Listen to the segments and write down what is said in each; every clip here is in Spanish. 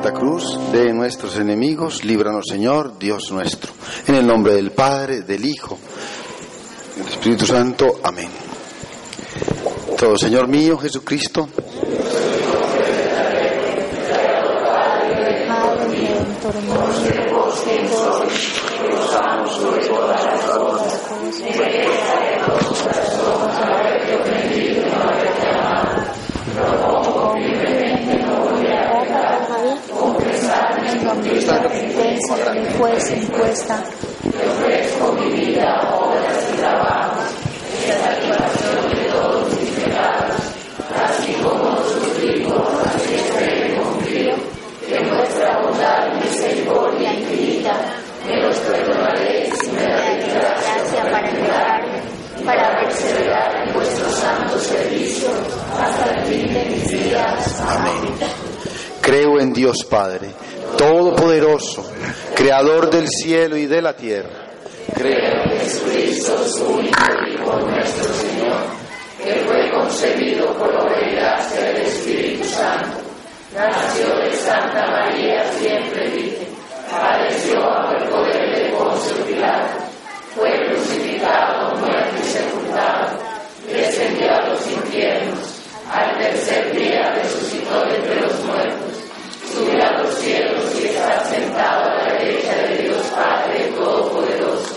Santa Cruz de nuestros enemigos, líbranos Señor, Dios nuestro. En el nombre del Padre, del Hijo, del Espíritu Santo. Amén. Todo Señor mío, Jesucristo. Pues impuesta. mi vida, obras y trabajos, la de todos mis pecados, así como sufrimos, así espero y confío, que nuestra bondad misericordia infinita me los perdonaréis y me daréis gracia para entregarme, para perseverar en vuestro santo servicio hasta el fin de mis días. Amén. Creo en Dios Padre Creador del cielo y de la tierra. Creo en Jesucristo, su único Hijo nuestro Señor, que fue concebido por la gracia del Espíritu Santo. Nació de Santa María, siempre dice, padeció bajo el poder de Poncio Pilato, fue crucificado, muerto y sepultado, descendió a los infiernos, al tercer día resucitó de entre los muertos subió a los cielos y está sentado a la derecha de Dios Padre Todopoderoso.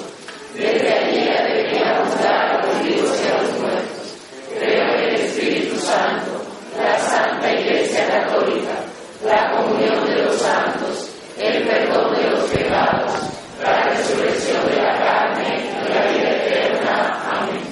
Desde allí debería juzgar a los vivos y a los muertos. Creo en el Espíritu Santo, la Santa Iglesia Católica, la comunión de los santos, el perdón de los pecados, la resurrección de la carne y la vida eterna. Amén.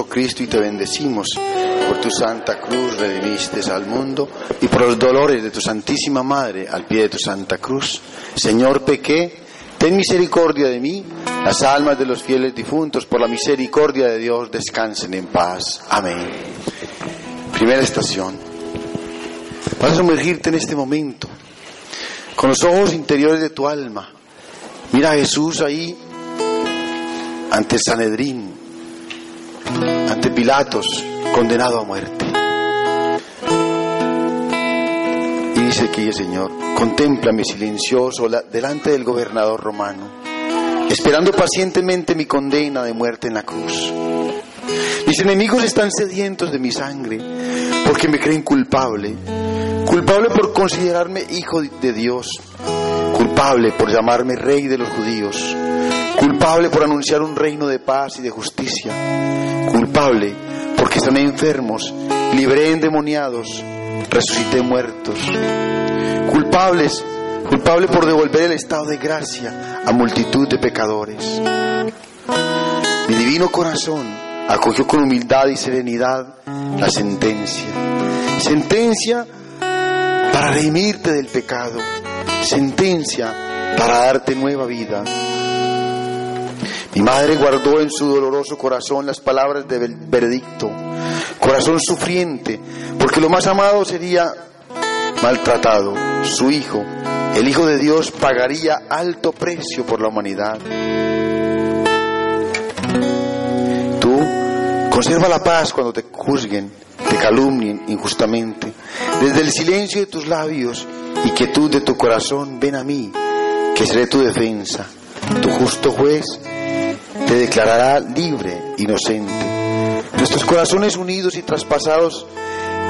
oh Cristo, y te bendecimos por tu santa cruz redimiste al mundo y por los dolores de tu Santísima Madre al pie de tu santa cruz. Señor, pequé, ten misericordia de mí, las almas de los fieles difuntos, por la misericordia de Dios, descansen en paz. Amén. Primera estación. Vas a sumergirte en este momento, con los ojos interiores de tu alma. Mira a Jesús ahí ante Sanedrín, Pilatos, condenado a muerte. Y dice aquí, Señor, contémplame silencioso delante del gobernador romano, esperando pacientemente mi condena de muerte en la cruz. Mis enemigos están sedientos de mi sangre, porque me creen culpable, culpable por considerarme hijo de Dios, culpable por llamarme rey de los judíos, culpable por anunciar un reino de paz y de justicia, culpable porque están enfermos, libré endemoniados, resucité muertos, culpables, culpable por devolver el estado de gracia a multitud de pecadores. Mi divino corazón acogió con humildad y serenidad la sentencia, sentencia para redimirte del pecado, sentencia para darte nueva vida. Mi madre guardó en su doloroso corazón las palabras del veredicto, corazón sufriente, porque lo más amado sería maltratado. Su hijo, el Hijo de Dios, pagaría alto precio por la humanidad. Tú conserva la paz cuando te juzguen, te calumnien injustamente. Desde el silencio de tus labios y quietud de tu corazón, ven a mí, que seré tu defensa, tu justo juez te declarará libre, inocente. Nuestros corazones unidos y traspasados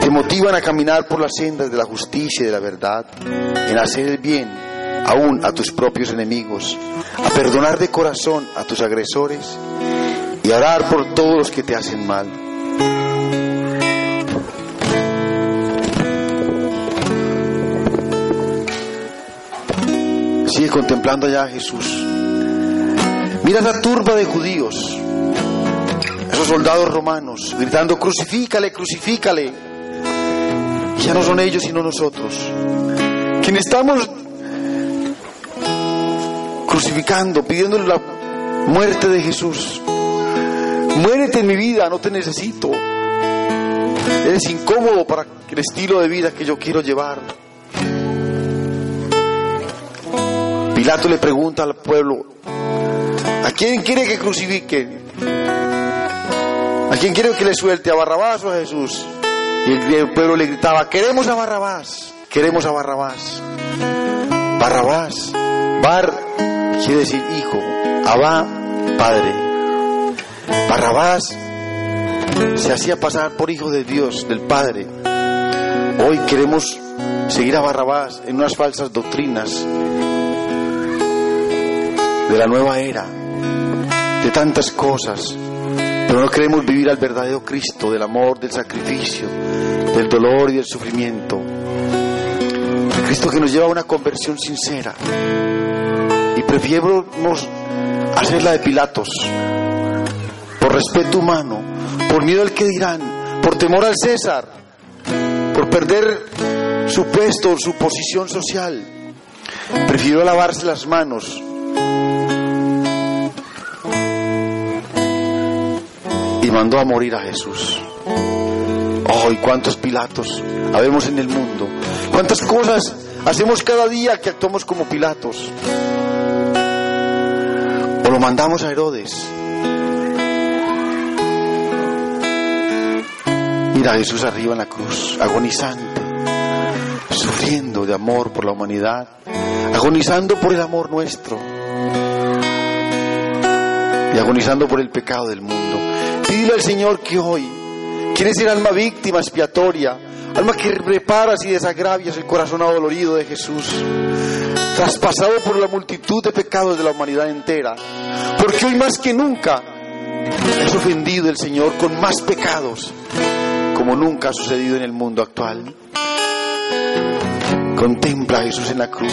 te motivan a caminar por las sendas de la justicia y de la verdad, en hacer el bien aún a tus propios enemigos, a perdonar de corazón a tus agresores y a orar por todos los que te hacen mal. Sigue contemplando allá a Jesús. Mira esa turba de judíos, esos soldados romanos, gritando, crucifícale, crucifícale. Ya no son ellos sino nosotros. Quienes estamos crucificando, pidiéndole la muerte de Jesús. Muérete en mi vida, no te necesito. Eres incómodo para el estilo de vida que yo quiero llevar. Pilato le pregunta al pueblo, ¿a quién quiere que crucifique? ¿A quién quiere que le suelte? ¿A Barrabás o a Jesús? Y el pueblo le gritaba, queremos a Barrabás, queremos a Barrabás. Barrabás, Bar quiere decir hijo, Abba, padre. Barrabás se hacía pasar por hijo de Dios, del Padre. Hoy queremos seguir a Barrabás en unas falsas doctrinas de la nueva era, de tantas cosas, pero no queremos vivir al verdadero Cristo, del amor, del sacrificio, del dolor y del sufrimiento. Cristo que nos lleva a una conversión sincera. Y prefiero hacerla de Pilatos, por respeto humano, por miedo al que dirán, por temor al César, por perder su puesto, su posición social. Prefiero lavarse las manos mandó a morir a Jesús. ¡Ay, cuántos Pilatos habemos en el mundo! ¿Cuántas cosas hacemos cada día que actuamos como Pilatos? O lo mandamos a Herodes. Mira a Jesús arriba en la cruz, agonizante, sufriendo de amor por la humanidad, agonizando por el amor nuestro y agonizando por el pecado del mundo. Pídele al Señor que hoy quieres ser alma víctima expiatoria, alma que reparas y desagravias el corazón adolorido de Jesús, traspasado por la multitud de pecados de la humanidad entera, porque hoy más que nunca es ofendido el Señor con más pecados como nunca ha sucedido en el mundo actual. Contempla a Jesús en la cruz,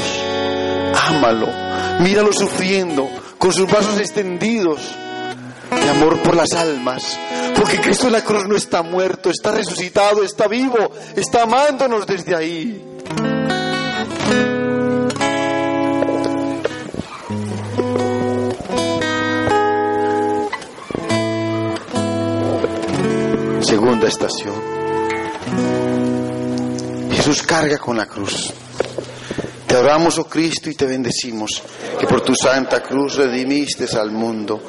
ámalo, míralo sufriendo, con sus brazos extendidos de amor por las almas, porque Cristo en la cruz no está muerto, está resucitado, está vivo, está amándonos desde ahí. Segunda estación. Jesús carga con la cruz. Te adoramos, oh Cristo, y te bendecimos, que por tu santa cruz redimiste al mundo,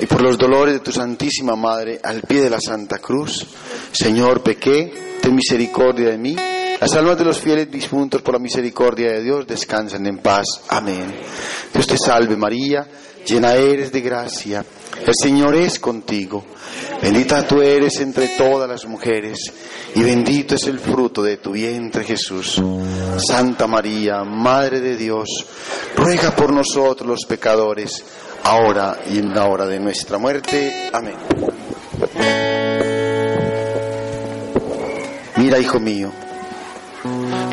y por los dolores de tu Santísima Madre, al pie de la Santa Cruz, Señor, pequé, ten misericordia de mí. Las almas de los fieles difuntos por la misericordia de Dios descansen en paz. Amén. Dios te salve María, llena eres de gracia. El Señor es contigo. Bendita tú eres entre todas las mujeres y bendito es el fruto de tu vientre Jesús. Santa María, Madre de Dios, ruega por nosotros los pecadores, ahora y en la hora de nuestra muerte. Amén. Mira, hijo mío,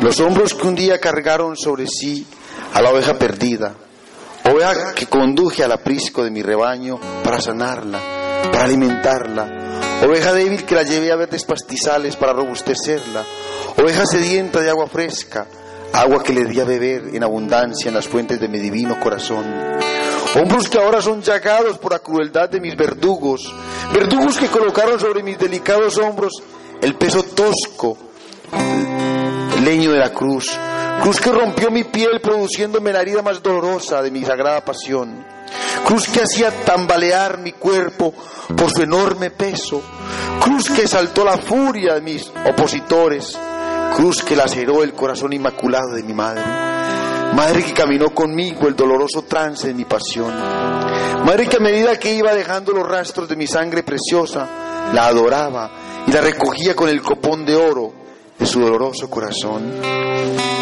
los hombros que un día cargaron sobre sí a la oveja perdida, oveja que conduje al aprisco de mi rebaño para sanarla, para alimentarla, oveja débil que la llevé a verdes pastizales para robustecerla, oveja sedienta de agua fresca, agua que le di a beber en abundancia en las fuentes de mi divino corazón. Hombros que ahora son llagados por la crueldad de mis verdugos, verdugos que colocaron sobre mis delicados hombros el peso tosco, el leño de la cruz, cruz que rompió mi piel produciéndome la herida más dolorosa de mi sagrada pasión, cruz que hacía tambalear mi cuerpo por su enorme peso, cruz que saltó la furia de mis opositores, cruz que laceró el corazón inmaculado de mi madre, madre que caminó conmigo el doloroso trance de mi pasión, madre que a medida que iba dejando los rastros de mi sangre preciosa, la adoraba y la recogía con el copón de oro de su doloroso corazón.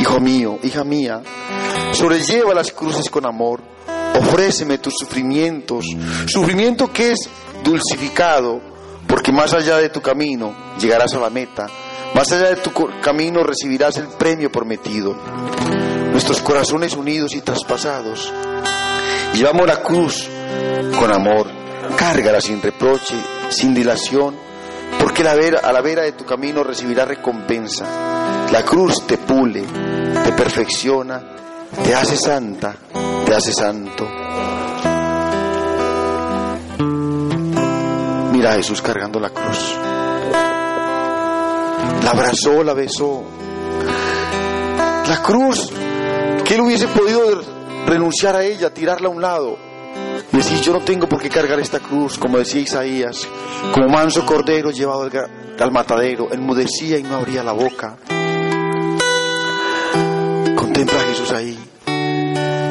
Hijo mío, hija mía, sobrelleva las cruces con amor, ofréceme tus sufrimientos, sufrimiento que es dulcificado, porque más allá de tu camino llegarás a la meta, más allá de tu camino recibirás el premio prometido. Nuestros corazones unidos y traspasados, llevamos la cruz con amor, cárgala sin reproche, sin dilación, porque a la vera de tu camino recibirás recompensa, La cruz te pule, te perfecciona, te hace santa, te hace santo. Mira a Jesús cargando la cruz. La abrazó, la besó. La cruz, que él hubiese podido renunciar a ella, tirarla a un lado. Decir, yo no tengo por qué cargar esta cruz, como decía Isaías, como manso cordero llevado al, al matadero, enmudecía y no abría la boca. Contempla a Jesús ahí.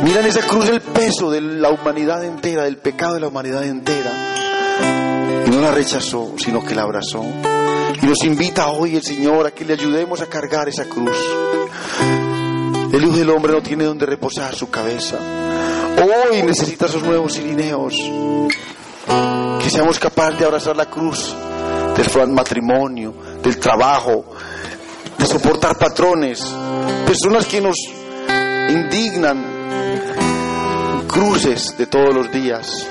Mira en esa cruz el peso de la humanidad entera, del pecado de la humanidad entera. Y no la rechazó, sino que la abrazó. Y nos invita hoy el Señor a que le ayudemos a cargar esa cruz. El del Hombre no tiene donde reposar su cabeza. Hoy necesita esos nuevos sirineos. Que seamos capaces de abrazar la cruz del matrimonio, del trabajo, de soportar patrones, personas que nos indignan, cruces de todos los días.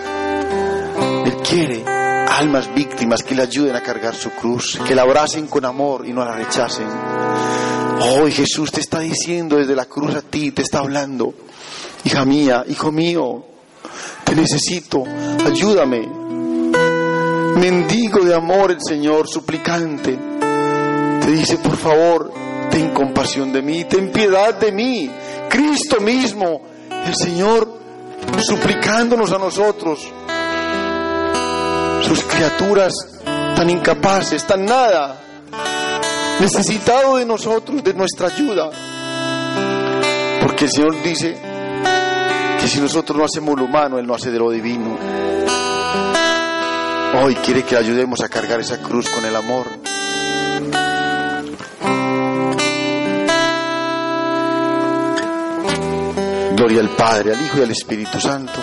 Él quiere almas víctimas que le ayuden a cargar su cruz, que la abracen con amor y no la rechacen. Hoy Jesús te está diciendo desde la cruz a ti, te está hablando, hija mía, hijo mío, te necesito, ayúdame. Mendigo de amor el Señor, suplicante, te dice, por favor, ten compasión de mí, ten piedad de mí. Cristo mismo, el Señor, suplicándonos a nosotros, sus criaturas tan incapaces, tan nada, necesitado de nosotros, de nuestra ayuda. Porque el Señor dice que si nosotros no hacemos lo humano, Él no hace de lo divino. Hoy quiere que ayudemos a cargar esa cruz con el amor. Gloria al Padre, al Hijo y al Espíritu Santo.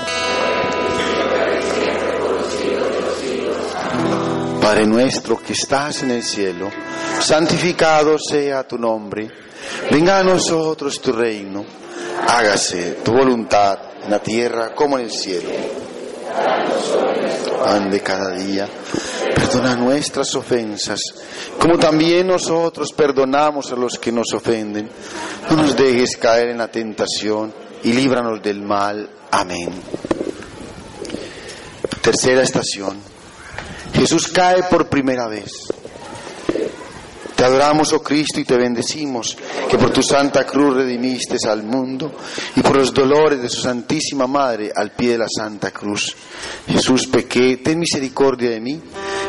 Padre nuestro que estás en el cielo, santificado sea tu nombre. Venga a nosotros tu reino. Hágase tu voluntad en la tierra como en el cielo. Pan de cada día. Perdona nuestras ofensas, como también nosotros perdonamos a los que nos ofenden. No nos dejes caer en la tentación y líbranos del mal. Amén. Tercera estación. Jesús cae por primera vez. Te adoramos, oh Cristo, y te bendecimos, que por tu santa cruz redimiste al mundo y por los dolores de su Santísima Madre al pie de la santa cruz. Jesús, pequé, ten misericordia de mí.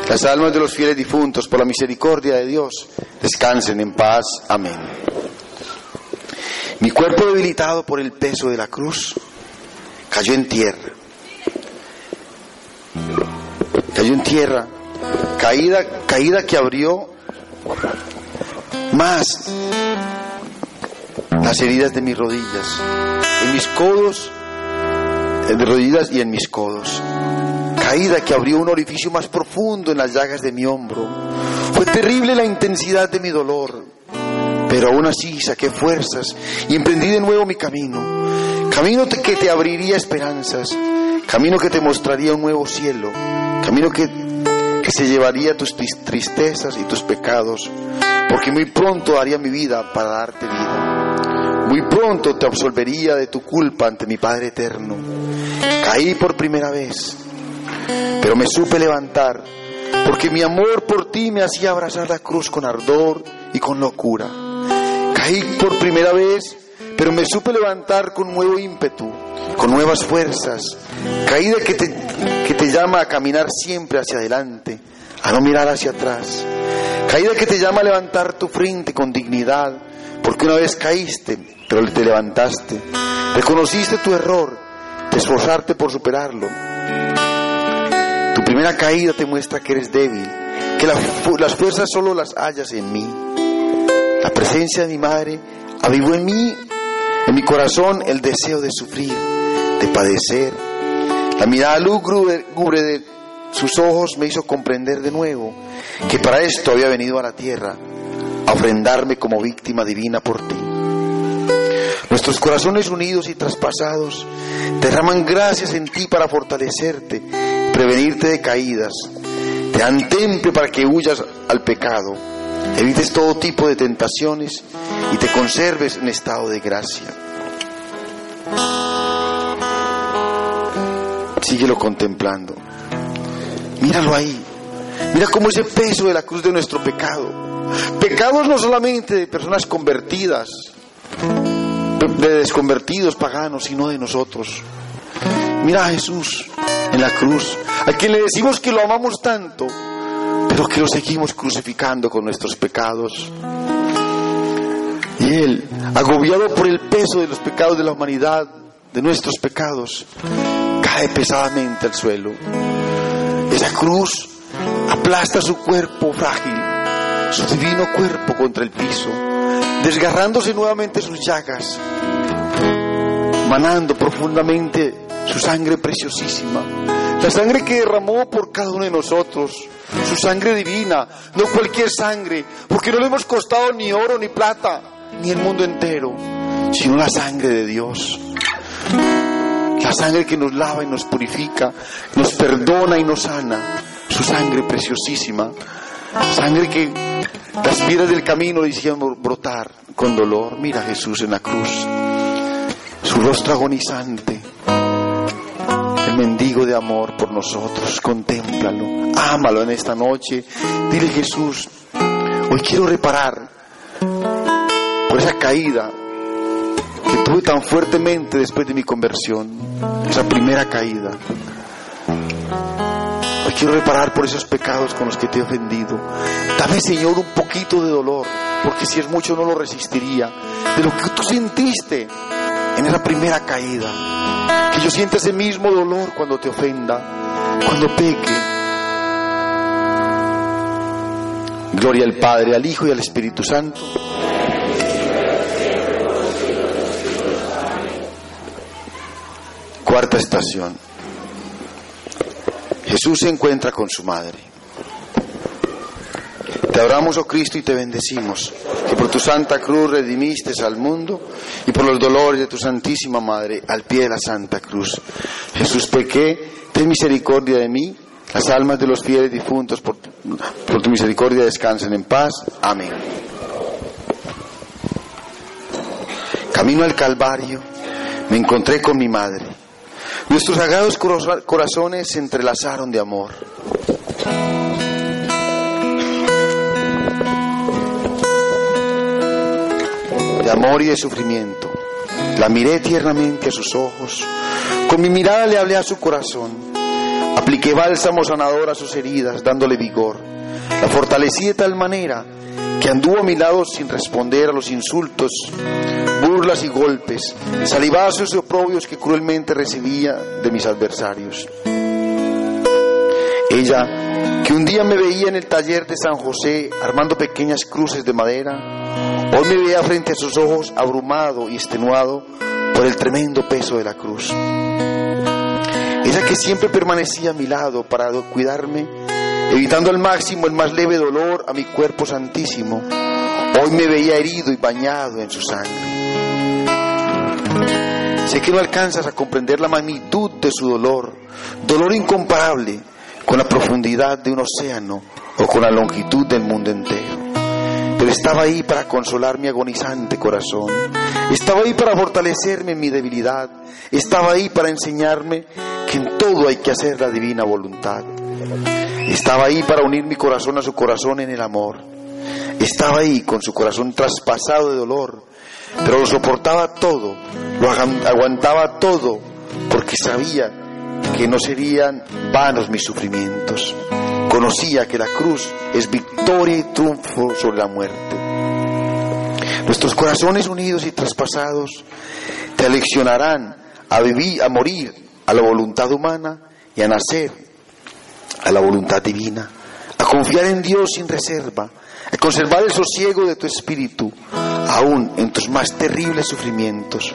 Las almas de los fieles difuntos, por la misericordia de Dios, descansen en paz. Amén. Mi cuerpo debilitado por el peso de la cruz cayó en tierra. Cayó en tierra, caída, caída que abrió más las heridas de mis rodillas, en mis codos, en mis rodillas y en mis codos. Caída que abrió un orificio más profundo en las llagas de mi hombro. Fue terrible la intensidad de mi dolor, pero aún así saqué fuerzas y emprendí de nuevo mi camino. Camino que te abriría esperanzas, camino que te mostraría un nuevo cielo, camino que se llevaría tus tristezas y tus pecados, porque muy pronto haría mi vida para darte vida. Muy pronto te absolvería de tu culpa ante mi Padre eterno. Caí por primera vez, pero me supe levantar, porque mi amor por ti me hacía abrazar la cruz con ardor y con locura. Caí por primera vez, pero me supe levantar con nuevo ímpetu, con nuevas fuerzas. Caída que te, que te llama a caminar siempre hacia adelante, a no mirar hacia atrás. Caída que te llama a levantar tu frente con dignidad, porque una vez caíste, pero te levantaste. Reconociste tu error, te esforzarte por superarlo. Tu primera caída te muestra que eres débil, que las fuerzas solo las hallas en mí. La presencia de mi madre avivó en mí en mi corazón el deseo de sufrir, de padecer. La mirada lúgubre de sus ojos me hizo comprender de nuevo que para esto había venido a la tierra, a ofrendarme como víctima divina por ti. Nuestros corazones unidos y traspasados derraman gracias en ti para fortalecerte, prevenirte de caídas. Te dan temple para que huyas al pecado. Evites todo tipo de tentaciones y te conserves en estado de gracia. Síguelo contemplando. Míralo ahí. Mira cómo ese peso de la cruz de nuestro pecado. Pecados no solamente de personas convertidas, de desconvertidos paganos, sino de nosotros. Mira a Jesús en la cruz, a quien le decimos que lo amamos tanto, pero que lo seguimos crucificando con nuestros pecados. Y Él, agobiado por el peso de los pecados de la humanidad, de nuestros pecados, cae pesadamente al suelo. Esa cruz aplasta su cuerpo frágil, su divino cuerpo contra el piso, desgarrándose nuevamente sus llagas, manando profundamente su sangre preciosísima, la sangre que derramó por cada uno de nosotros, su sangre divina, no cualquier sangre, porque no le hemos costado ni oro ni plata, ni el mundo entero, sino la sangre de Dios. La sangre que nos lava y nos purifica, nos perdona y nos sana. Su sangre preciosísima. Sangre que las piedras del camino le hicieron brotar con dolor. Mira a Jesús en la cruz. Su rostro agonizante. El mendigo de amor por nosotros. Contémplalo. Ámalo en esta noche. Dile Jesús, hoy quiero reparar por esa caída que tuve tan fuertemente después de mi conversión, esa primera caída. Hoy quiero reparar por esos pecados con los que te he ofendido. Dame, Señor, un poquito de dolor, porque si es mucho no lo resistiría, de lo que tú sentiste en esa primera caída. Que yo sienta ese mismo dolor cuando te ofenda, cuando peque. Gloria al Padre, al Hijo y al Espíritu Santo. Cuarta estación. Jesús se encuentra con su madre. Te adoramos, oh Cristo, y te bendecimos, que por tu santa cruz redimiste al mundo y por los dolores de tu santísima madre al pie de la santa cruz. Jesús, pequé, ten misericordia de mí, las almas de los fieles difuntos por, tu misericordia descansen en paz. Amén. Camino al Calvario, me encontré con mi madre. Nuestros sagrados corazones se entrelazaron de amor. De amor y de sufrimiento. La miré tiernamente a sus ojos. Con mi mirada le hablé a su corazón. Apliqué bálsamo sanador a sus heridas, dándole vigor. La fortalecí de tal manera que anduvo a mi lado sin responder a los insultos, burlas y golpes, salivazos y oprobios que cruelmente recibía de mis adversarios. Ella, un día me veía en el taller de San José armando pequeñas cruces de madera, hoy me veía frente a sus ojos abrumado y extenuado por el tremendo peso de la cruz. Ella que siempre permanecía a mi lado para cuidarme evitando al máximo el más leve dolor a mi cuerpo santísimo, hoy me veía herido y bañado en su sangre. Sé que no alcanzas a comprender la magnitud de su dolor, dolor incomparable con la profundidad de un océano o con la longitud del mundo entero. Pero estaba ahí para consolar mi agonizante corazón, estaba ahí para fortalecerme en mi debilidad, estaba ahí para enseñarme que en todo hay que hacer la divina voluntad. Estaba ahí para unir mi corazón a su corazón en el amor. Estaba ahí con su corazón traspasado de dolor, pero lo soportaba todo, lo aguantaba todo, porque sabía que no serían vanos mis sufrimientos. Conocía que la cruz es victoria y triunfo sobre la muerte. Nuestros corazones unidos y traspasados te aleccionarán a vivir, a morir a la voluntad humana y a nacer a la voluntad divina, a confiar en Dios sin reserva, a conservar el sosiego de tu espíritu, aún en tus más terribles sufrimientos,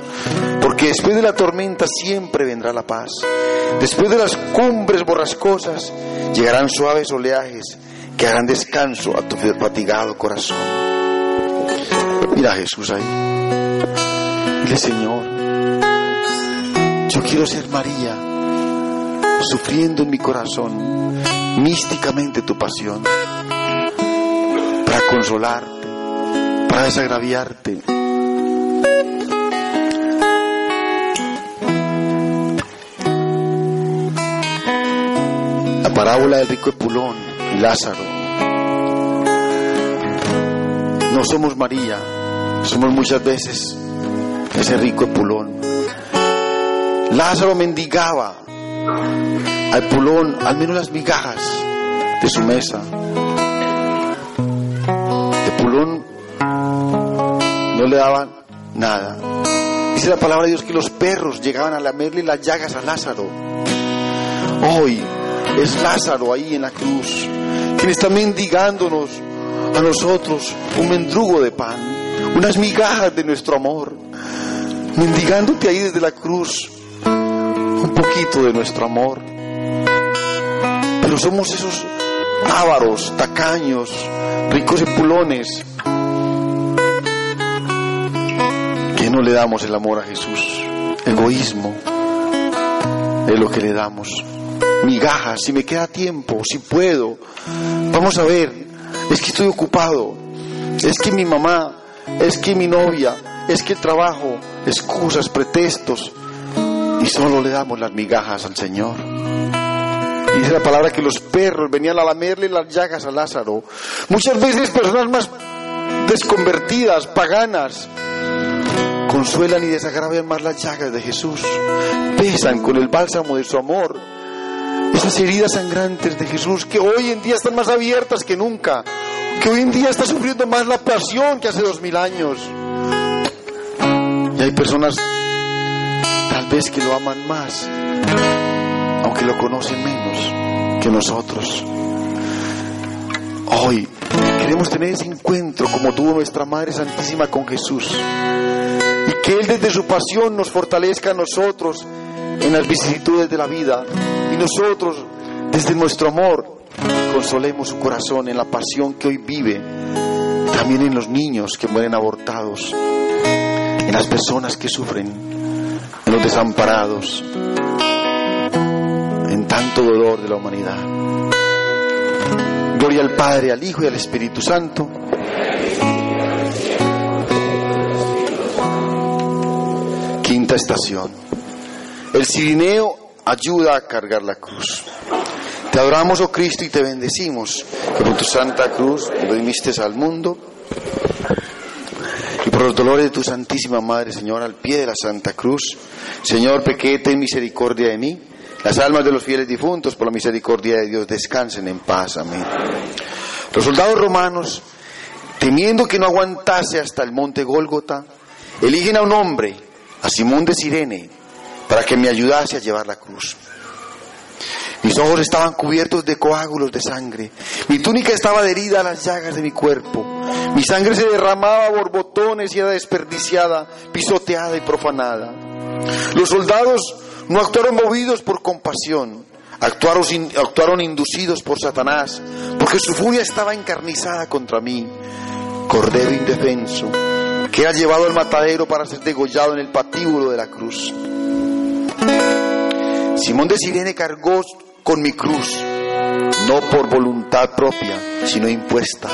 porque después de la tormenta siempre vendrá la paz, después de las cumbres borrascosas llegarán suaves oleajes que harán descanso a tu fatigado corazón. Mira a Jesús ahí, dile Señor, yo quiero ser María, sufriendo en mi corazón místicamente tu pasión. para consolarte, para desagraviarte. La parábola del rico Epulón Lázaro. No somos María, somos muchas veces ese rico Epulón. Lázaro mendigaba al Epulón al menos las migajas de su mesa. No le daban nada. Dice la palabra de Dios que los perros llegaban a lamerle las llagas a Lázaro. Hoy es Lázaro ahí en la cruz, quien está mendigándonos a nosotros un mendrugo de pan, unas migajas de nuestro amor, mendigándote ahí desde la cruz un poquito de nuestro amor. Pero somos esos ávaros, tacaños, ricos epulones, que no le damos el amor a Jesús. Egoísmo es lo que le damos. Migajas, si me queda tiempo, si puedo. Vamos a ver, es que estoy ocupado, es que mi mamá, es que mi novia, es que el trabajo, excusas, pretextos, y solo le damos las migajas al Señor. Y dice la palabra que los perros venían a lamerle las llagas a Lázaro. Muchas veces personas más desconvertidas, paganas, consuelan y desagravian más las llagas de Jesús. Pesan con el bálsamo de su amor. Esas heridas sangrantes de Jesús que hoy en día están más abiertas que nunca. Que hoy en día está sufriendo más la pasión que hace dos mil años. Y hay personas tal vez que lo aman más, aunque lo conocen menos que nosotros. Hoy queremos tener ese encuentro como tuvo nuestra Madre Santísima con Jesús. Y que Él desde su pasión nos fortalezca a nosotros en las vicisitudes de la vida. Y nosotros desde nuestro amor consolemos su corazón en la pasión que hoy vive. También en los niños que mueren abortados. En las personas que sufren. En los desamparados. En tanto dolor de la humanidad. Gloria al Padre, al Hijo y al Espíritu Santo. Quinta estación. El cirineo ayuda a cargar la cruz. Te adoramos, oh Cristo, y te bendecimos, que por tu santa cruz redimiste al mundo y por los dolores de tu Santísima Madre, Señor, al pie de la Santa Cruz. Señor, pequete ten misericordia de mí. Las almas de los fieles difuntos, por la misericordia de Dios, descansen en paz. Amén. Los soldados romanos, temiendo que no aguantase hasta el monte Gólgota, eligen a un hombre, a Simón de Sirene, para que me ayudase a llevar la cruz. Mis ojos estaban cubiertos de coágulos de sangre. Mi túnica estaba adherida a las llagas de mi cuerpo. Mi sangre se derramaba a borbotones y era desperdiciada, pisoteada y profanada. Los soldados no actuaron movidos por compasión, actuaron, actuaron inducidos por Satanás, porque su furia estaba encarnizada contra mí, cordero indefenso, que era llevado al matadero para ser degollado en el patíbulo de la cruz. Simón de Sirene cargó con mi cruz, no por voluntad propia, sino impuesta.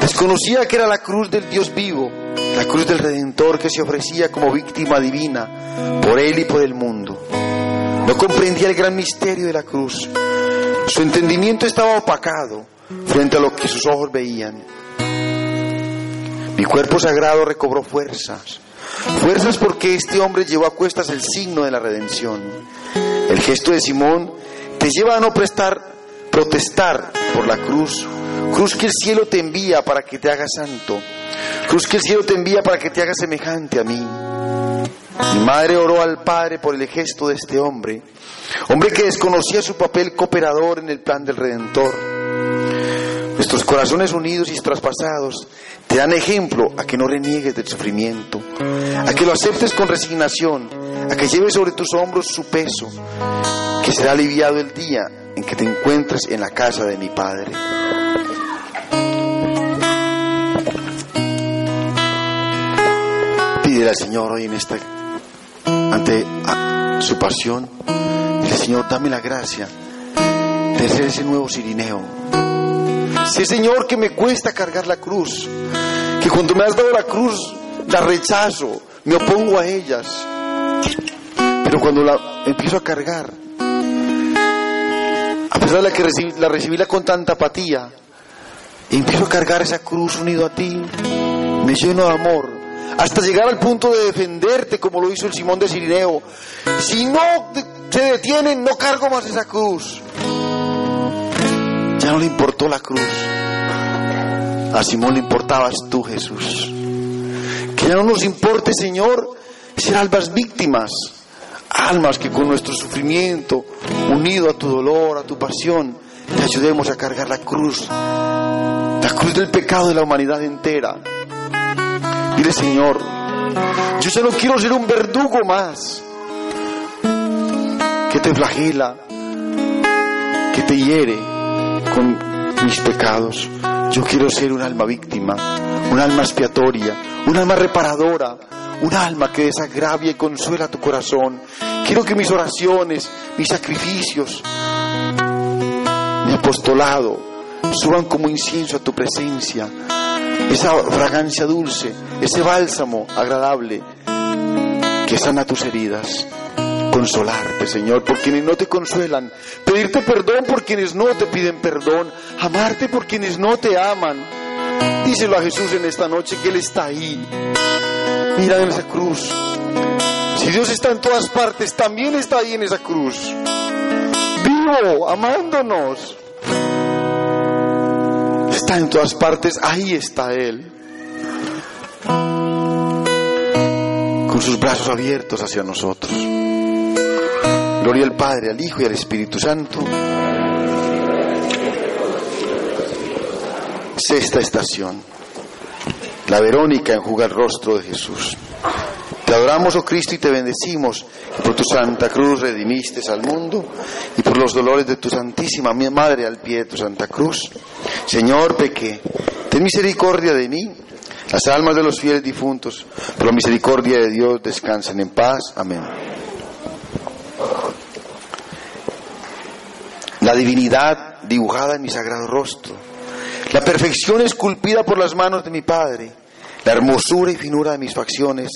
Desconocía que era la cruz del Dios vivo, la cruz del Redentor que se ofrecía como víctima divina por él y por el mundo. No comprendía el gran misterio de la cruz. Su entendimiento estaba opacado frente a lo que sus ojos veían. Mi cuerpo sagrado recobró fuerzas. Fuerzas porque este hombre llevó a cuestas el signo de la redención. El gesto de Simón te lleva a no prestar, protestar por la cruz. Cruz que el cielo te envía para que te hagas santo. Cruz que el cielo te envía para que te hagas semejante a mí. Mi madre oró al Padre por el gesto de este hombre, hombre que desconocía su papel cooperador en el plan del Redentor. Nuestros corazones unidos y traspasados te dan ejemplo a que no reniegues del sufrimiento, a que lo aceptes con resignación, a que lleves sobre tus hombros su peso, que será aliviado el día en que te encuentres en la casa de mi Padre. Al Señor hoy en esta, ante su pasión, dile Señor, dame la gracia de ser ese nuevo sirineo Sé, Señor, que me cuesta cargar la cruz, que cuando me has dado la cruz, la rechazo, me opongo a ellas. Pero cuando la empiezo a cargar, a pesar de que recibí, la recibíla con tanta apatía, empiezo a cargar esa cruz unido a ti, me lleno de amor, hasta llegar al punto de defenderte como lo hizo el Simón de Sirineo. Si no se detienen, no cargo más esa cruz. Ya no le importó la cruz. A Simón le importabas tú, Jesús. Que ya no nos importe, Señor, ser almas víctimas, almas que con nuestro sufrimiento, unido a tu dolor, a tu pasión, te ayudemos a cargar la cruz, la cruz del pecado de la humanidad entera. Dile, Señor, yo ya no quiero ser un verdugo más que te flagela, que te hiere con mis pecados. Yo quiero ser un alma víctima, un alma expiatoria, un alma reparadora, un alma que desagravia y consuela tu corazón. Quiero que mis oraciones, mis sacrificios, mi apostolado suban como incienso a tu presencia. Esa fragancia dulce, ese bálsamo agradable que sana tus heridas. Consolarte, Señor, por quienes no te consuelan. Pedirte perdón por quienes no te piden perdón. Amarte por quienes no te aman. Díselo a Jesús en esta noche que Él está ahí. Mira en esa cruz. Si Dios está en todas partes, también está ahí en esa cruz. Vivo, amándonos. Está en todas partes, ahí está Él. Con sus brazos abiertos hacia nosotros. Gloria al Padre, al Hijo y al Espíritu Santo. Sexta estación. La Verónica enjuga el rostro de Jesús. Adoramos, oh Cristo, y te bendecimos. Por tu santa cruz redimiste al mundo y por los dolores de tu santísima madre al pie de tu santa cruz. Señor, pequé. Ten misericordia de mí. Las almas de los fieles difuntos, por la misericordia de Dios, descansen en paz. Amén. La divinidad dibujada en mi sagrado rostro. La perfección esculpida por las manos de mi Padre. La hermosura y finura de mis facciones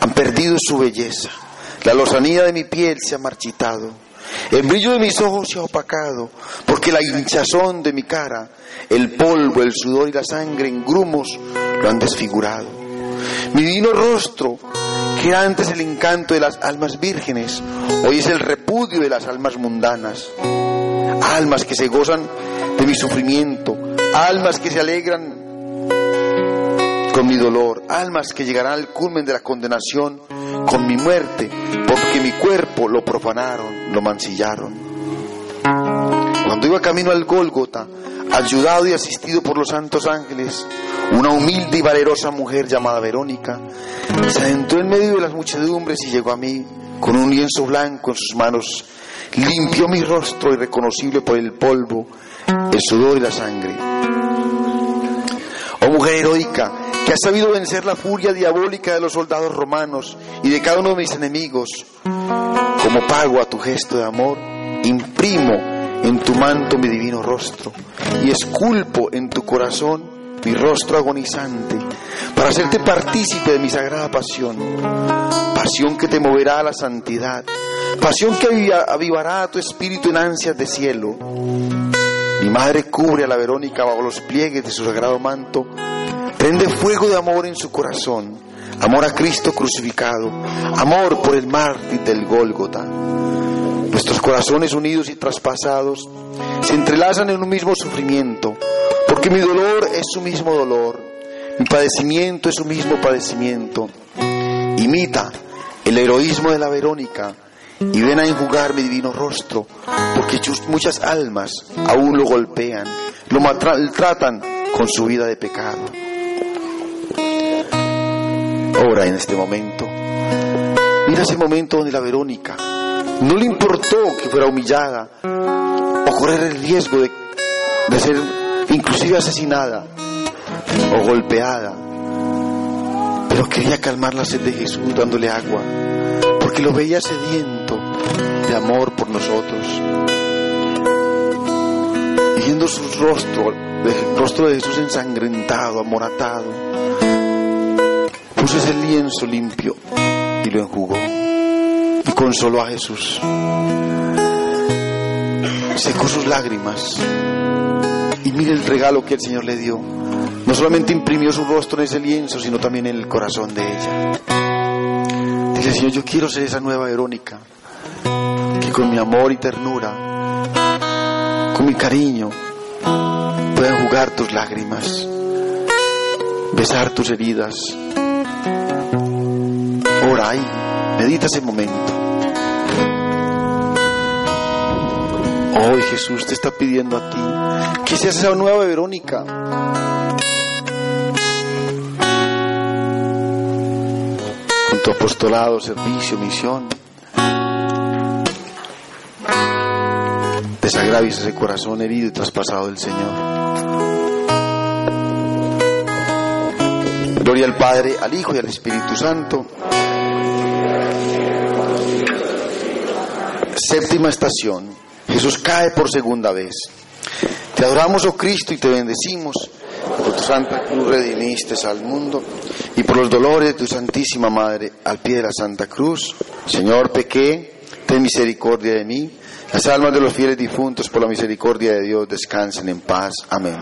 han perdido su belleza. La lozanía de mi piel se ha marchitado. El brillo de mis ojos se ha opacado, porque la hinchazón de mi cara, el polvo, el sudor y la sangre en grumos lo han desfigurado. Mi divino rostro, que era antes el encanto de las almas vírgenes, hoy es el repudio de las almas mundanas. Almas que se gozan de mi sufrimiento, almas que se alegran con mi dolor, almas que llegarán al culmen de la condenación con mi muerte, porque mi cuerpo lo profanaron, lo mancillaron. Cuando iba camino al Gólgota, ayudado y asistido por los santos ángeles, una humilde y valerosa mujer llamada Verónica se adentró en medio de las muchedumbres y llegó a mí con un lienzo blanco en sus manos, limpió mi rostro irreconocible por el polvo, el sudor y la sangre. Oh mujer heroica, que has sabido vencer la furia diabólica de los soldados romanos y de cada uno de mis enemigos, como pago a tu gesto de amor, imprimo en tu manto mi divino rostro y esculpo en tu corazón mi rostro agonizante para hacerte partícipe de mi sagrada pasión, pasión que te moverá a la santidad, pasión que avivará a tu espíritu en ansias de cielo. Mi madre cubre a la Verónica bajo los pliegues de su sagrado manto, prende fuego de amor en su corazón, amor a Cristo crucificado, amor por el mártir del Gólgota. Nuestros corazones unidos y traspasados se entrelazan en un mismo sufrimiento, porque mi dolor es su mismo dolor, mi padecimiento es su mismo padecimiento. Imita el heroísmo de la Verónica y ven a enjugar mi divino rostro, porque muchas almas aún lo golpean, lo maltratan con su vida de pecado. Ora en este momento. Mira ese momento donde la Verónica no le importó que fuera humillada o correr el riesgo de, de ser inclusive asesinada o golpeada, pero quería calmar la sed de Jesús dándole agua, porque lo veía sediento de amor por nosotros. Y viendo su rostro, el rostro de Jesús ensangrentado, amoratado, puso ese lienzo limpio y lo enjugó y consoló a Jesús. Secó sus lágrimas y mire el regalo que el Señor le dio. No solamente imprimió su rostro en ese lienzo, sino también en el corazón de ella. Dile, Señor, yo quiero ser esa nueva Verónica, que con mi amor y ternura, con mi cariño, pueda jugar tus lágrimas, besar tus heridas. Ora ahí, medita ese momento. Hoy Jesús te está pidiendo a ti que seas esa nueva Verónica. Con tu apostolado, servicio, misión. Desagravies ese corazón herido y traspasado del Señor. Gloria al Padre, al Hijo y al Espíritu Santo. Séptima estación. Jesús cae por segunda vez. Te adoramos, oh Cristo, y te bendecimos. Por tu santa cruz redimiste al mundo y por los dolores de tu Santísima Madre al pie de la Santa Cruz. Señor, pequé, ten misericordia de mí. Las almas de los fieles difuntos por la misericordia de Dios descansen en paz. Amén.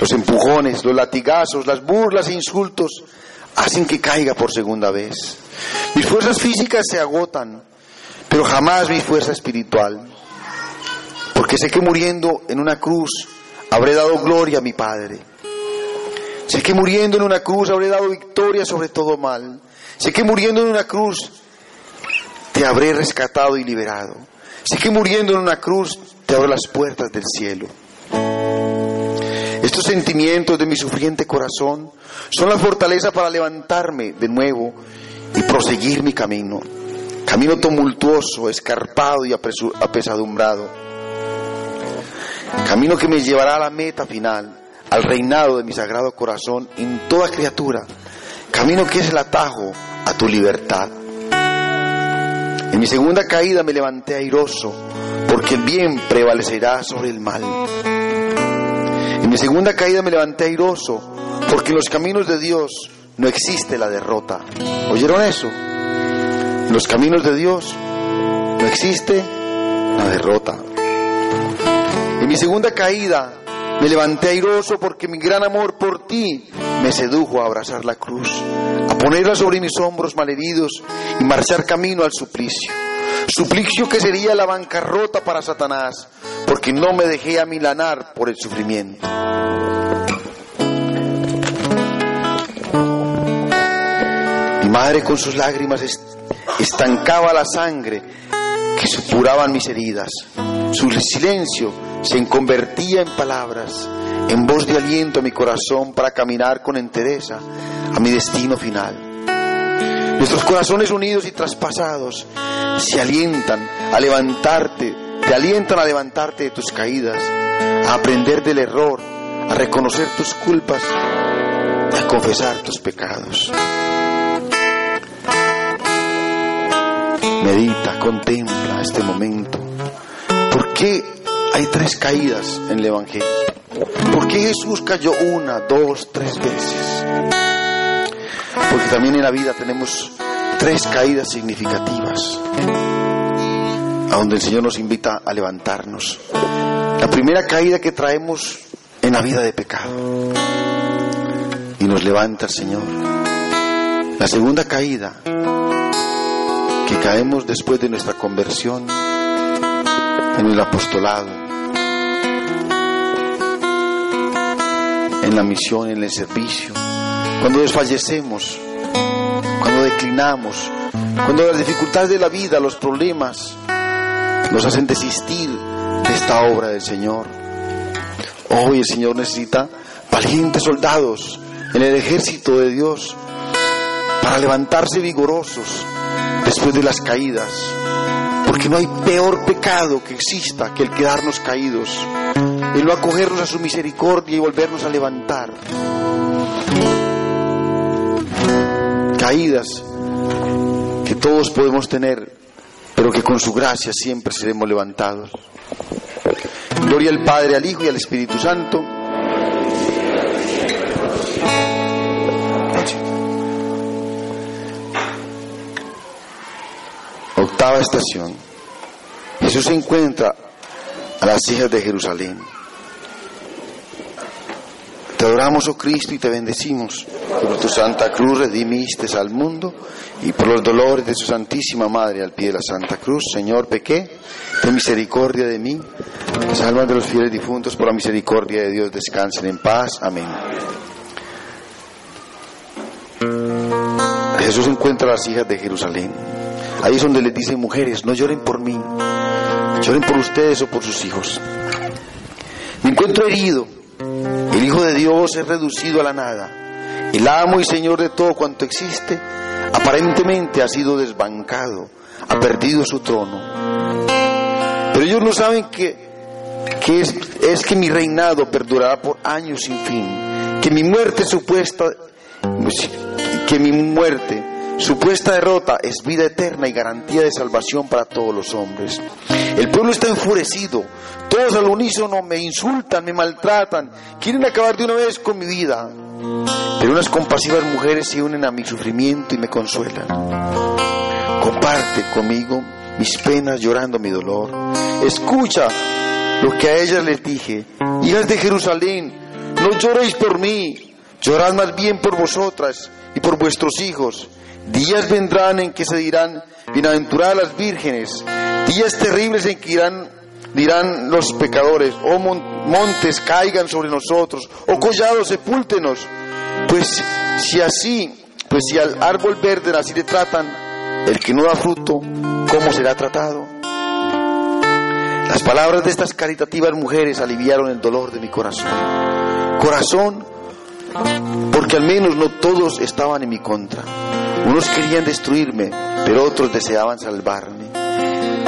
Los empujones, los latigazos, las burlas e insultos hacen que caiga por segunda vez. Mis fuerzas físicas se agotan, pero jamás mi fuerza espiritual. Porque sé que muriendo en una cruz habré dado gloria a mi Padre. Sé que muriendo en una cruz habré dado victoria sobre todo mal. Sé que muriendo en una cruz te habré rescatado y liberado. Sé que muriendo en una cruz te abro las puertas del cielo. Estos sentimientos de mi sufriente corazón son la fortaleza para levantarme de nuevo y proseguir mi camino. Camino tumultuoso, escarpado y apesadumbrado. Camino que me llevará a la meta final, al reinado de mi sagrado corazón en toda criatura. Camino que es el atajo a tu libertad. En mi segunda caída me levanté airoso, porque el bien prevalecerá sobre el mal. En mi segunda caída me levanté airoso, porque en los caminos de Dios no existe la derrota. ¿Oyeron eso? En los caminos de Dios no existe la derrota. En mi segunda caída me levanté airoso porque mi gran amor por ti me sedujo a abrazar la cruz, a ponerla sobre mis hombros malheridos y marchar camino al suplicio. Suplicio que sería la bancarrota para Satanás, porque no me dejé amilanar por el sufrimiento. Mi madre con sus lágrimas estancaba la sangre que supuraban mis heridas. Su silencio se convertía en palabras, en voz de aliento a mi corazón para caminar con entereza a mi destino final. Nuestros corazones unidos y traspasados se alientan a levantarte, te alientan a levantarte de tus caídas, a aprender del error, a reconocer tus culpas, a confesar tus pecados. Contempla este momento. ¿Por qué hay tres caídas en el Evangelio? ¿Por qué Jesús cayó una, dos, tres veces? Porque también en la vida tenemos tres caídas significativas, a donde el Señor nos invita a levantarnos. La primera caída que traemos en la vida de pecado, y nos levanta el Señor. La segunda caída, que caemos después de nuestra conversión en el apostolado, en la misión, en el servicio, cuando desfallecemos, cuando declinamos, cuando las dificultades de la vida, los problemas, nos hacen desistir de esta obra del Señor. Hoy el Señor necesita valientes soldados en el ejército de Dios para levantarse vigorosos después de las caídas, porque no hay peor pecado que exista que el quedarnos caídos, el no acogernos a su misericordia y volvernos a levantar. Caídas que todos podemos tener, pero que con su gracia siempre seremos levantados. Gloria al Padre, al Hijo y al Espíritu Santo. Octava estación. Jesús encuentra a las hijas de Jerusalén. Te adoramos, oh Cristo, y te bendecimos, por tu santa cruz redimiste al mundo y por los dolores de su Santísima Madre al pie de la Santa Cruz. Señor, pequé, ten misericordia de mí. Las almas de los fieles difuntos, por la misericordia de Dios, descansen en paz. Amén. Jesús encuentra a las hijas de Jerusalén. Ahí es donde les dice, mujeres, no lloren por mí, lloren por ustedes o por sus hijos. Me encuentro herido, el Hijo de Dios es reducido a la nada. El amo y Señor de todo cuanto existe, aparentemente ha sido desbancado, ha perdido su trono. Pero ellos no saben que, es que mi reinado perdurará por años sin fin, que mi muerte supuesta, que mi muerte Supuesta derrota es vida eterna y garantía de salvación para todos los hombres. El pueblo está enfurecido. Todos al unísono me insultan, me maltratan, quieren acabar de una vez con mi vida. Pero unas compasivas mujeres se unen a mi sufrimiento y me consuelan. Comparte conmigo mis penas llorando mi dolor. Escucha lo que a ellas les dije. Hijas de Jerusalén, no lloréis por mí, llorad más bien por vosotras y por vuestros hijos Días vendrán en que se dirán, bienaventuradas las vírgenes, días terribles en que dirán, dirán los pecadores, oh montes caigan sobre nosotros, oh collados sepúltenos. Pues si así, pues si al árbol verde así le tratan, el que no da fruto, ¿cómo será tratado? Las palabras de estas caritativas mujeres aliviaron el dolor de mi corazón. Corazón, porque al menos no todos estaban en mi contra. Unos querían destruirme, pero otros deseaban salvarme.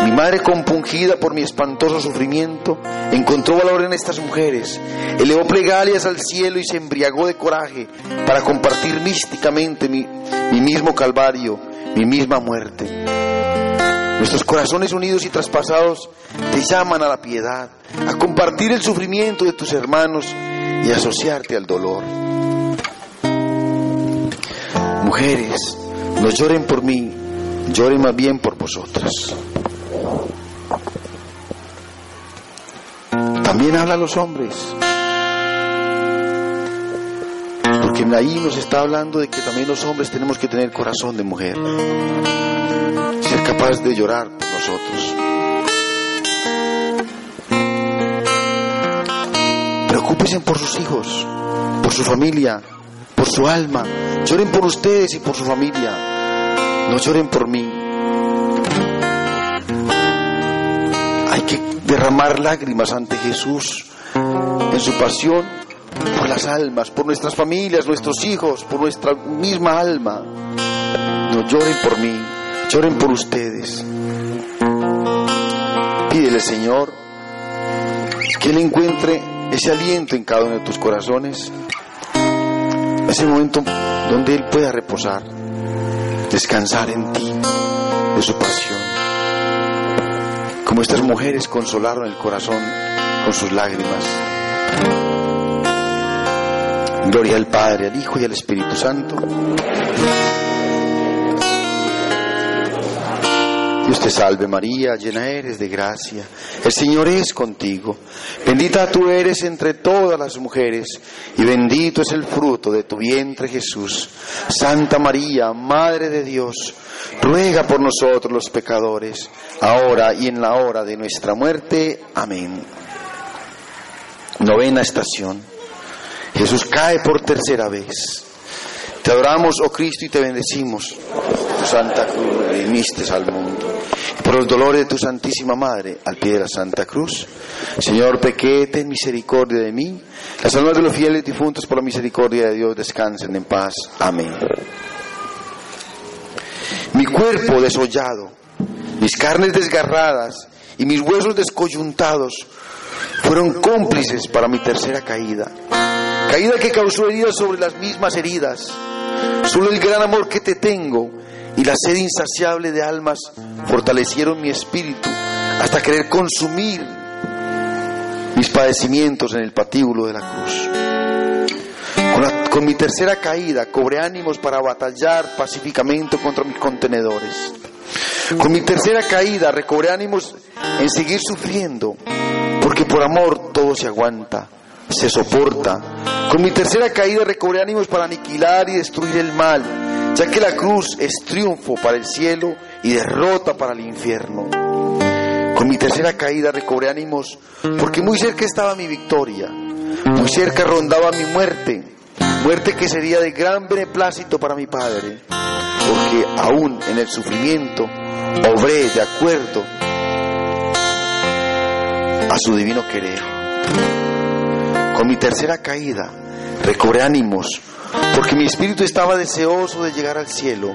Mi madre, compungida por mi espantoso sufrimiento, encontró valor en estas mujeres, elevó plegarias al cielo y se embriagó de coraje para compartir místicamente mi, mi mismo calvario, mi misma muerte. Nuestros corazones unidos y traspasados te llaman a la piedad, a compartir el sufrimiento de tus hermanos y asociarte al dolor. Mujeres, no lloren por mí, lloren más bien por vosotras. También habla los hombres. Porque ahí nos está hablando de que también los hombres tenemos que tener corazón de mujer. Ser capaz de llorar por nosotros. Preocúpense por sus hijos, por su familia, su alma. Lloren por ustedes y por su familia. No lloren por mí. Hay que derramar lágrimas ante Jesús en su pasión por las almas, por nuestras familias, nuestros hijos, por nuestra misma alma. No lloren por mí, lloren por ustedes. Pídele, Señor, que Él encuentre ese aliento en cada uno de tus corazones, ese momento donde Él pueda reposar descansar en ti, de su pasión. Como estas mujeres consolaron el corazón con sus lágrimas. Gloria al Padre, al Hijo y al Espíritu Santo. Dios te salve María, llena eres de gracia. El Señor es contigo. Bendita tú eres entre todas las mujeres y bendito es el fruto de tu vientre Jesús. Santa María, Madre de Dios, ruega por nosotros los pecadores, ahora y en la hora de nuestra muerte. Amén. Novena estación. Jesús cae por tercera vez. Te adoramos, oh Cristo, y te bendecimos. Tu Santa Cruz redimiste al mundo por los dolores de tu Santísima Madre, al pie de la Santa Cruz. Señor, pequé, ten misericordia de mí. Las almas de los fieles difuntos por la misericordia de Dios descansen en paz. Amén. Mi cuerpo desollado, mis carnes desgarradas y mis huesos descoyuntados fueron cómplices para mi tercera caída. Caída que causó heridas sobre las mismas heridas. Solo el gran amor que te tengo y la sed insaciable de almas fortalecieron mi espíritu hasta querer consumir mis padecimientos en el patíbulo de la cruz. Con, mi tercera caída cobré ánimos para batallar pacíficamente contra mis contenedores. Con mi tercera caída recobré ánimos en seguir sufriendo, porque por amor todo se aguanta, se soporta. Con mi tercera caída recobré ánimos para aniquilar y destruir el mal, ya que la cruz es triunfo para el cielo y derrota para el infierno. Con mi tercera caída recobré ánimos porque muy cerca estaba mi victoria, muy cerca rondaba mi muerte, muerte que sería de gran beneplácito para mi Padre, porque aún en el sufrimiento obré de acuerdo a su divino querer. Con mi tercera caída recobré ánimos porque mi espíritu estaba deseoso de llegar al cielo,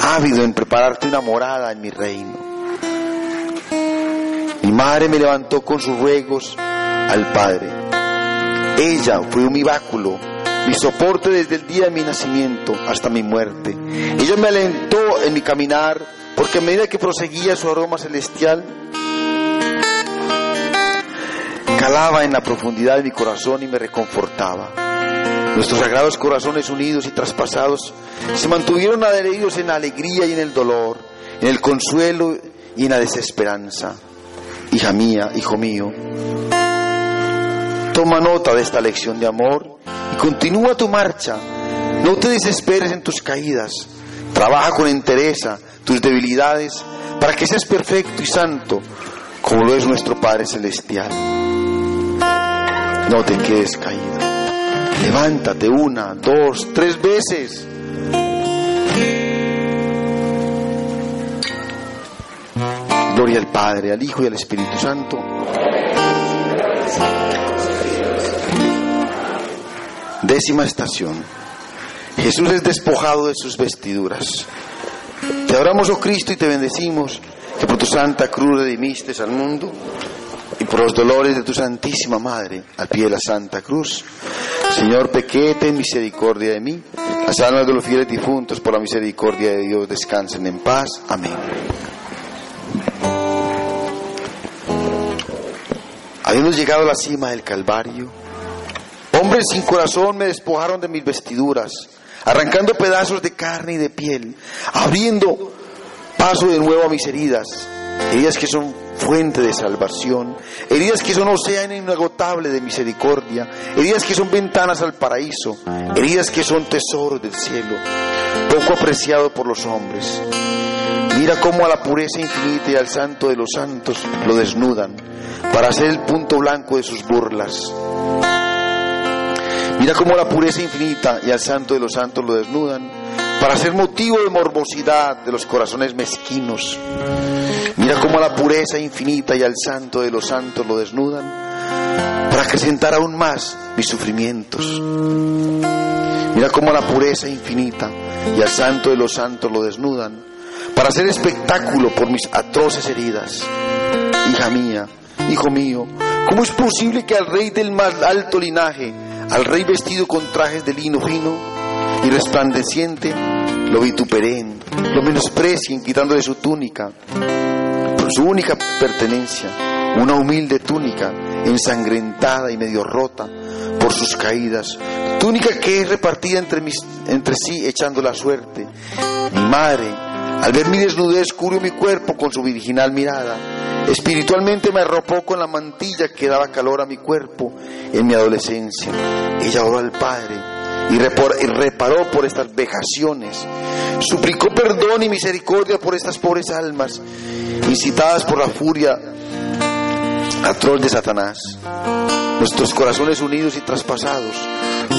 ávido en prepararte una morada en mi reino. Mi madre me levantó con sus ruegos al Padre. Ella fue mi báculo, mi soporte desde el día de mi nacimiento hasta mi muerte. Ella me alentó en mi caminar, porque a medida que proseguía su aroma celestial, calaba en la profundidad de mi corazón y me reconfortaba. Nuestros sagrados corazones unidos y traspasados se mantuvieron adheridos en la alegría y en el dolor, en el consuelo y en la desesperanza. Hija mía, hijo mío, toma nota de esta lección de amor y continúa tu marcha. No te desesperes en tus caídas. Trabaja con entereza tus debilidades para que seas perfecto y santo como lo es nuestro Padre Celestial. No te quedes caída. Levántate una, dos, tres veces. Gloria al Padre, al Hijo y al Espíritu Santo. Décima estación. Jesús es despojado de sus vestiduras. Te adoramos, oh Cristo, y te bendecimos, que por tu santa cruz redimiste al mundo y por los dolores de tu Santísima Madre, al pie de la Santa Cruz. Señor, pequete en misericordia de mí. Las almas de los fieles difuntos, por la misericordia de Dios, descansen en paz. Amén. Habiendo llegado a la cima del Calvario, hombres sin corazón me despojaron de mis vestiduras, arrancando pedazos de carne y de piel, abriendo paso de nuevo a mis heridas, heridas que son fuente de salvación, heridas que son océano inagotable de misericordia, heridas que son ventanas al paraíso, heridas que son tesoros del cielo, poco apreciado por los hombres. Mira cómo a la pureza infinita y al santo de los santos lo desnudan para ser el punto blanco de sus burlas. Mira cómo la pureza infinita y al santo de los santos lo desnudan para ser motivo de morbosidad de los corazones mezquinos. Mira cómo la pureza infinita y al santo de los santos lo desnudan para acrecentar aún más mis sufrimientos. Mira cómo la pureza infinita y al santo de los santos lo desnudan para hacer espectáculo por mis atroces heridas. Hija mía, hijo mío, ¿cómo es posible que al rey del más alto linaje, al rey vestido con trajes de lino fino y resplandeciente, lo vituperen, lo menosprecien quitándole su túnica, su única pertenencia, una humilde túnica ensangrentada y medio rota por sus caídas, túnica que es repartida entre, mis, entre sí echando la suerte. Mi madre, al ver mi desnudez, cubrió mi cuerpo con su virginal mirada. Espiritualmente me arropó con la mantilla que daba calor a mi cuerpo en mi adolescencia. Ella oró al Padre y reparó por estas vejaciones. Suplicó perdón y misericordia por estas pobres almas, incitadas por la furia atroz de Satanás. Nuestros corazones unidos y traspasados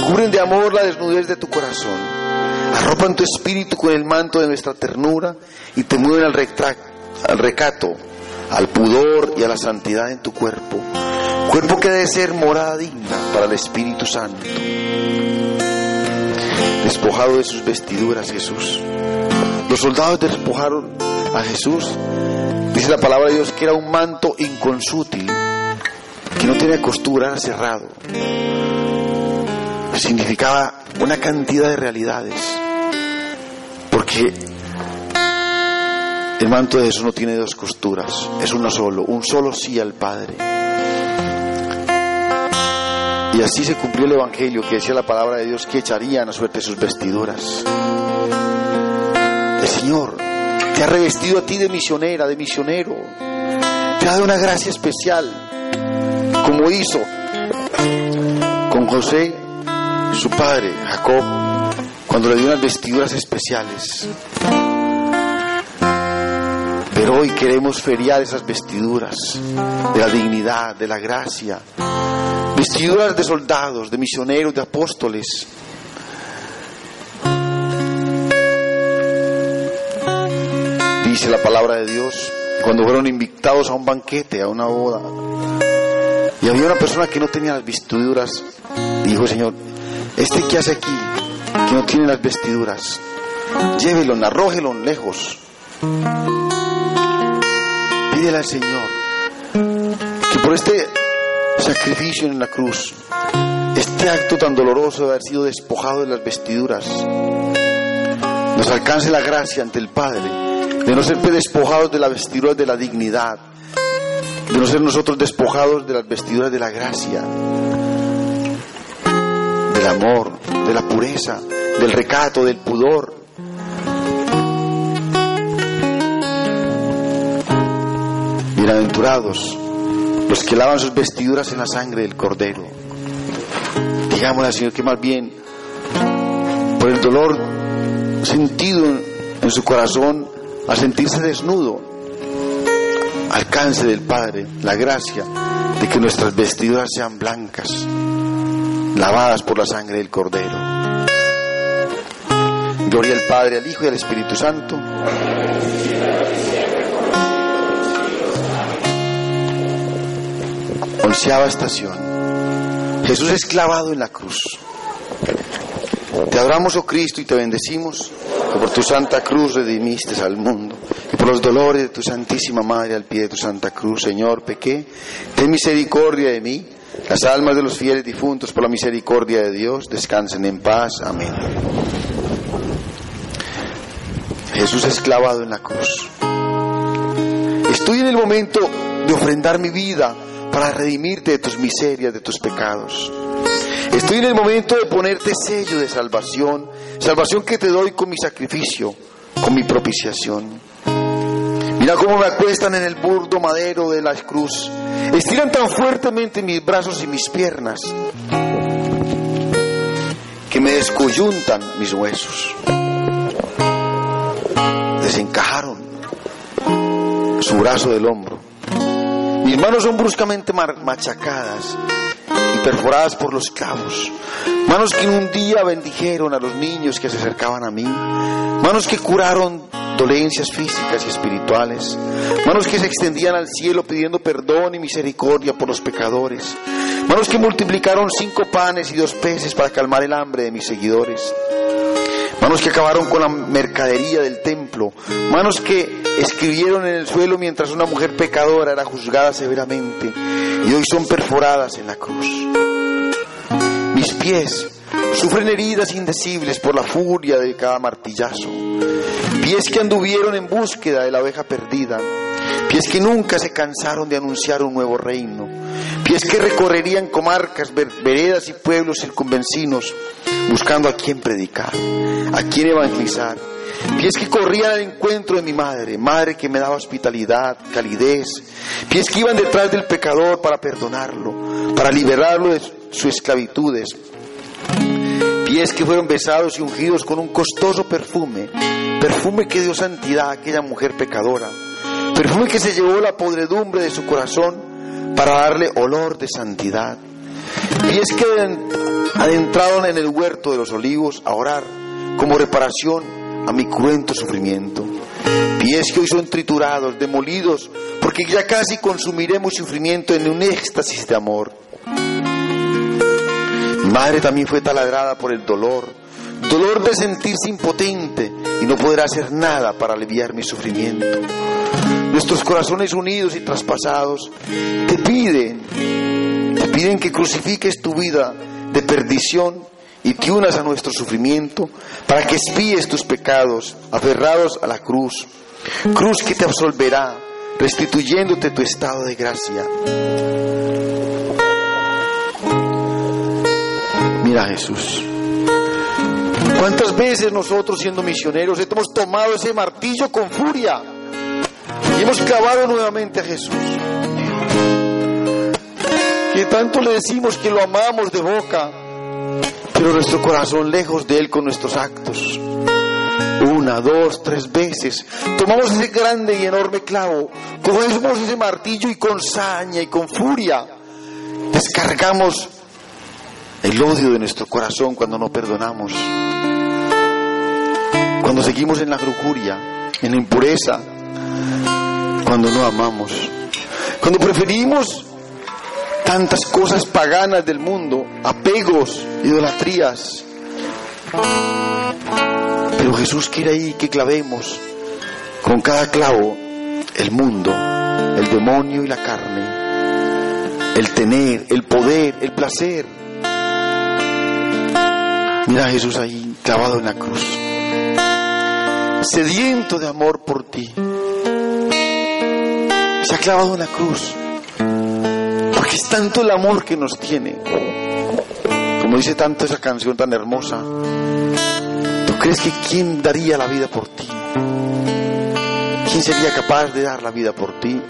cubren de amor la desnudez de tu corazón. Arropan tu espíritu con el manto de nuestra ternura y te mueven al, al recato, al pudor y a la santidad en tu cuerpo. Cuerpo que debe ser morada digna para el Espíritu Santo. Despojado de sus vestiduras Jesús. Los soldados despojaron a Jesús. Dice la palabra de Dios que era un manto inconsútil, que no tenía costura, cerrado. Significaba una cantidad de realidades. Porque el manto de Jesús no tiene dos costuras, es uno solo, un solo sí al Padre. Y así se cumplió el Evangelio que decía la palabra de Dios que echarían a suerte sus vestiduras. El Señor te ha revestido a ti de misionera, de misionero. Te ha dado una gracia especial, como hizo con José, su padre, Jacob, cuando le dio unas vestiduras especiales. Pero hoy queremos feriar esas vestiduras de la dignidad, de la gracia, vestiduras de soldados, de misioneros, de apóstoles. Dice la palabra de Dios, cuando fueron invitados a un banquete, a una boda, y había una persona que no tenía las vestiduras, dijo Señor, este que hace aquí, que no tiene las vestiduras, llévelo, arrójelo lejos. Pídele al Señor que por este sacrificio en la cruz, este acto tan doloroso de haber sido despojado de las vestiduras, nos alcance la gracia ante el Padre de no ser despojados de las vestiduras de la dignidad, de no ser nosotros despojados de las vestiduras de la gracia, del amor, de la pureza, del recato, del pudor. Bienaventurados los que lavan sus vestiduras en la sangre del Cordero. Digámosle al Señor que más bien por el dolor sentido en su corazón al sentirse desnudo, alcance del Padre la gracia de que nuestras vestiduras sean blancas, lavadas por la sangre del Cordero. Gloria al Padre, al Hijo y al Espíritu Santo. Onceava estación. Jesús es clavado en la cruz. Te adoramos, oh Cristo, y te bendecimos, que por tu santa cruz redimiste al mundo, y por los dolores de tu Santísima Madre al pie de tu santa cruz, Señor, pequé, ten misericordia de mí, las almas de los fieles difuntos por la misericordia de Dios descansen en paz. Amén. Jesús es clavado en la cruz. Estoy en el momento de ofrendar mi vida para redimirte de tus miserias, de tus pecados. Estoy en el momento de ponerte sello de salvación, salvación que te doy con mi sacrificio, con mi propiciación. Mira cómo me acuestan en el burdo madero de la cruz. Estiran tan fuertemente mis brazos y mis piernas que me descoyuntan mis huesos. Desencajaron su brazo del hombro. Mis manos son bruscamente machacadas y perforadas por los clavos. Manos que un día bendijeron a los niños que se acercaban a mí. Manos que curaron dolencias físicas y espirituales. Manos que se extendían al cielo pidiendo perdón y misericordia por los pecadores. Manos que multiplicaron cinco panes y dos peces para calmar el hambre de mis seguidores. Manos que acabaron con la mercadería del templo. Manos que escribieron en el suelo mientras una mujer pecadora era juzgada severamente y hoy son perforadas en la cruz. Mis pies sufren heridas indecibles por la furia de cada martillazo. Pies que anduvieron en búsqueda de la oveja perdida. Pies que nunca se cansaron de anunciar un nuevo reino. Pies que recorrerían comarcas, veredas y pueblos circunvencinos buscando a quién predicar, a quién evangelizar. Pies que corrían al encuentro de mi madre, madre que me daba hospitalidad, calidez, pies que iban detrás del pecador para perdonarlo, para liberarlo de sus esclavitudes, pies que fueron besados y ungidos con un costoso perfume, perfume que dio santidad a aquella mujer pecadora, perfume que se llevó la podredumbre de su corazón para darle olor de santidad. Pies que adentraron en el huerto de los olivos a orar como reparación a mi cruento sufrimiento. Pies que hoy son triturados, demolidos, porque ya casi consumiremos sufrimiento en un éxtasis de amor. Mi madre también fue taladrada por el dolor, dolor de sentirse impotente y no poder hacer nada para aliviar mi sufrimiento. Nuestros corazones unidos y traspasados te piden, piden que crucifiques tu vida de perdición y te unas a nuestro sufrimiento para que espíes tus pecados aferrados a la cruz, cruz que te absolverá, restituyéndote tu estado de gracia. Mira Jesús. ¿Cuántas veces nosotros siendo misioneros hemos tomado ese martillo con furia y hemos clavado nuevamente a Jesús? Que tanto le decimos que lo amamos de boca, pero nuestro corazón lejos de Él con nuestros actos. Una, dos, tres veces. Tomamos ese grande y enorme clavo, cogemos ese martillo y con saña y con furia descargamos el odio de nuestro corazón cuando no perdonamos. Cuando seguimos en la lujuria, en la impureza, cuando no amamos. Cuando preferimos tantas cosas paganas del mundo, apegos, idolatrías. Pero Jesús quiere ahí que clavemos con cada clavo el mundo, el demonio y la carne, el tener, el poder, el placer. Mira a Jesús ahí clavado en la cruz, sediento de amor por ti. Se ha clavado en la cruz es tanto el amor que nos tiene. Como dice tanto esa canción tan hermosa. ¿Tú crees que quién daría la vida por ti? ¿Quién sería capaz de dar la vida por ti?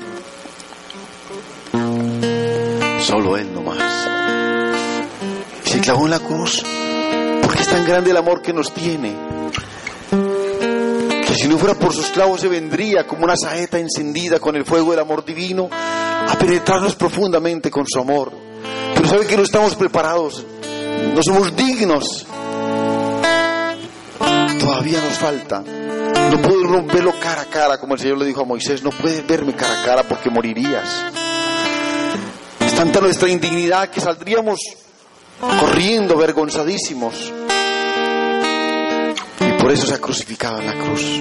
Solo Él nomás. Se clavó en la cruz porque es tan grande el amor que nos tiene. Que si no fuera por sus clavos se vendría como una saeta encendida con el fuego del amor divino a penetrarnos profundamente con su amor. Pero sabe que no estamos preparados, no somos dignos. Todavía nos falta. No puedo romperlo cara a cara, como el Señor le dijo a Moisés, no puedes verme cara a cara porque morirías. Es tanta nuestra indignidad que saldríamos corriendo, vergonzadísimos. Y por eso se ha crucificado en la cruz,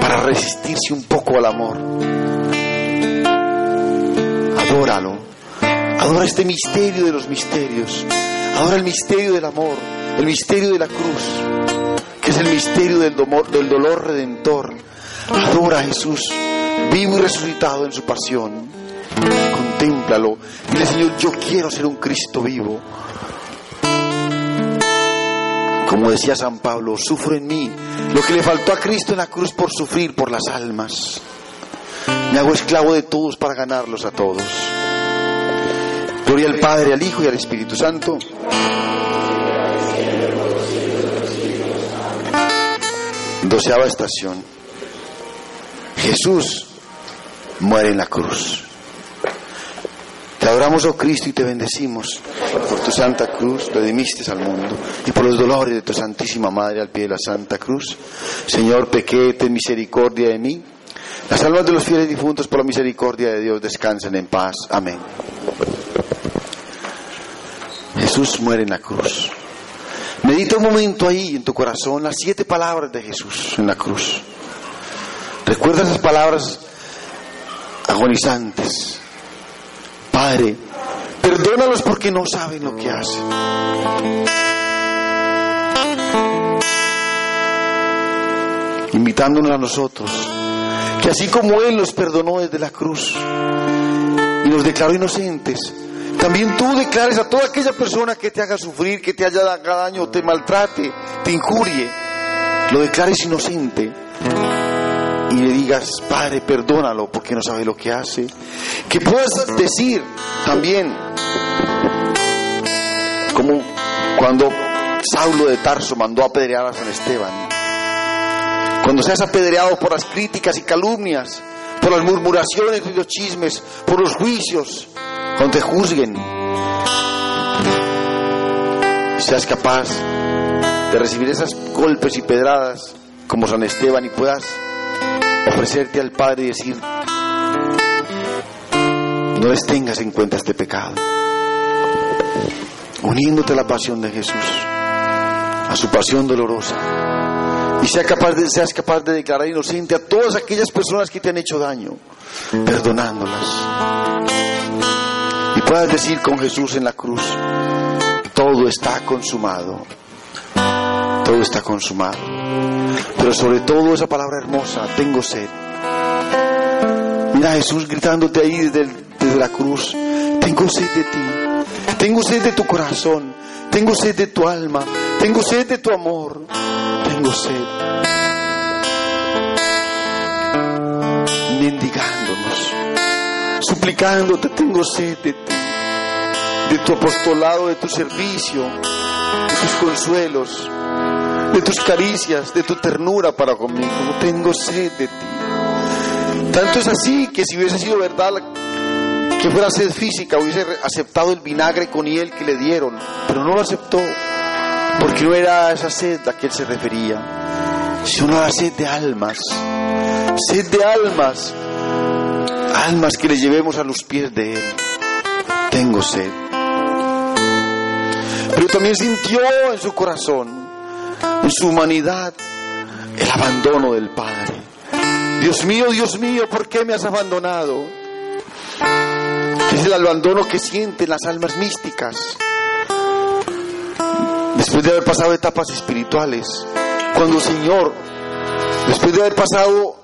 para resistirse un poco al amor. Adóralo, adora este misterio de los misterios, adora el misterio del amor, el misterio de la cruz, que es el misterio del dolor, del dolor redentor. Adora a Jesús, vivo y resucitado en su pasión. Contémplalo. Dile, Señor, yo quiero ser un Cristo vivo. Como decía San Pablo, sufro en mí lo que le faltó a Cristo en la cruz por sufrir por las almas. Me hago esclavo de todos para ganarlos a todos. Gloria al Padre, al Hijo y al Espíritu Santo. Doceava estación. Jesús muere en la cruz. Te adoramos, oh Cristo, y te bendecimos. Por tu santa cruz redimiste al mundo. Y por los dolores de tu Santísima Madre al pie de la Santa Cruz. Señor, pequé, ten misericordia de mí. Las almas de los fieles difuntos por la misericordia de Dios descansen en paz. Amén. Jesús muere en la cruz. Medita un momento ahí en tu corazón las siete palabras de Jesús en la cruz. Recuerda esas palabras agonizantes. Padre, perdónalos porque no saben lo que hacen. Invitándonos a nosotros, que así como Él nos perdonó desde la cruz y nos declaró inocentes, también tú declares a toda aquella persona que te haga sufrir, que te haya dado daño, te maltrate, te injurie, lo declares inocente y le digas, Padre, perdónalo porque no sabe lo que hace. Que puedas decir también, como cuando Saulo de Tarso mandó a apedrear a San Esteban, cuando seas apedreado por las críticas y calumnias, por las murmuraciones y los chismes, por los juicios, cuando te juzguen, seas capaz de recibir esas golpes y pedradas como San Esteban y puedas ofrecerte al Padre y decir, no les tengas en cuenta este pecado, uniéndote a la pasión de Jesús, a su pasión dolorosa, y sea capaz de, seas capaz de declarar inocente a todas aquellas personas que te han hecho daño, perdonándolas. Y puedas decir con Jesús en la cruz, todo está consumado, todo está consumado. Pero sobre todo esa palabra hermosa, tengo sed. Mira a Jesús gritándote ahí desde, desde la cruz, tengo sed de ti. Tengo sed de tu corazón. Tengo sed de tu alma. Tengo sed de tu amor. Tengo sed. Mendigándonos. Suplicándote. Tengo sed de ti. De tu apostolado, de tu servicio. De tus consuelos. De tus caricias. De tu ternura para conmigo. Tengo sed de ti. Tanto es así que si hubiese sido verdad que fuera sed física, hubiese aceptado el vinagre con hiel que le dieron, pero no lo aceptó, porque no era esa sed a que él se refería, sino la sed de almas, sed de almas, almas que le llevemos a los pies de él. Tengo sed. Pero también sintió en su corazón, en su humanidad, el abandono del Padre. Dios mío, Dios mío, ¿por qué me has abandonado? Es el abandono que sienten las almas místicas. Después de haber pasado etapas espirituales, cuando el Señor, después de haber pasado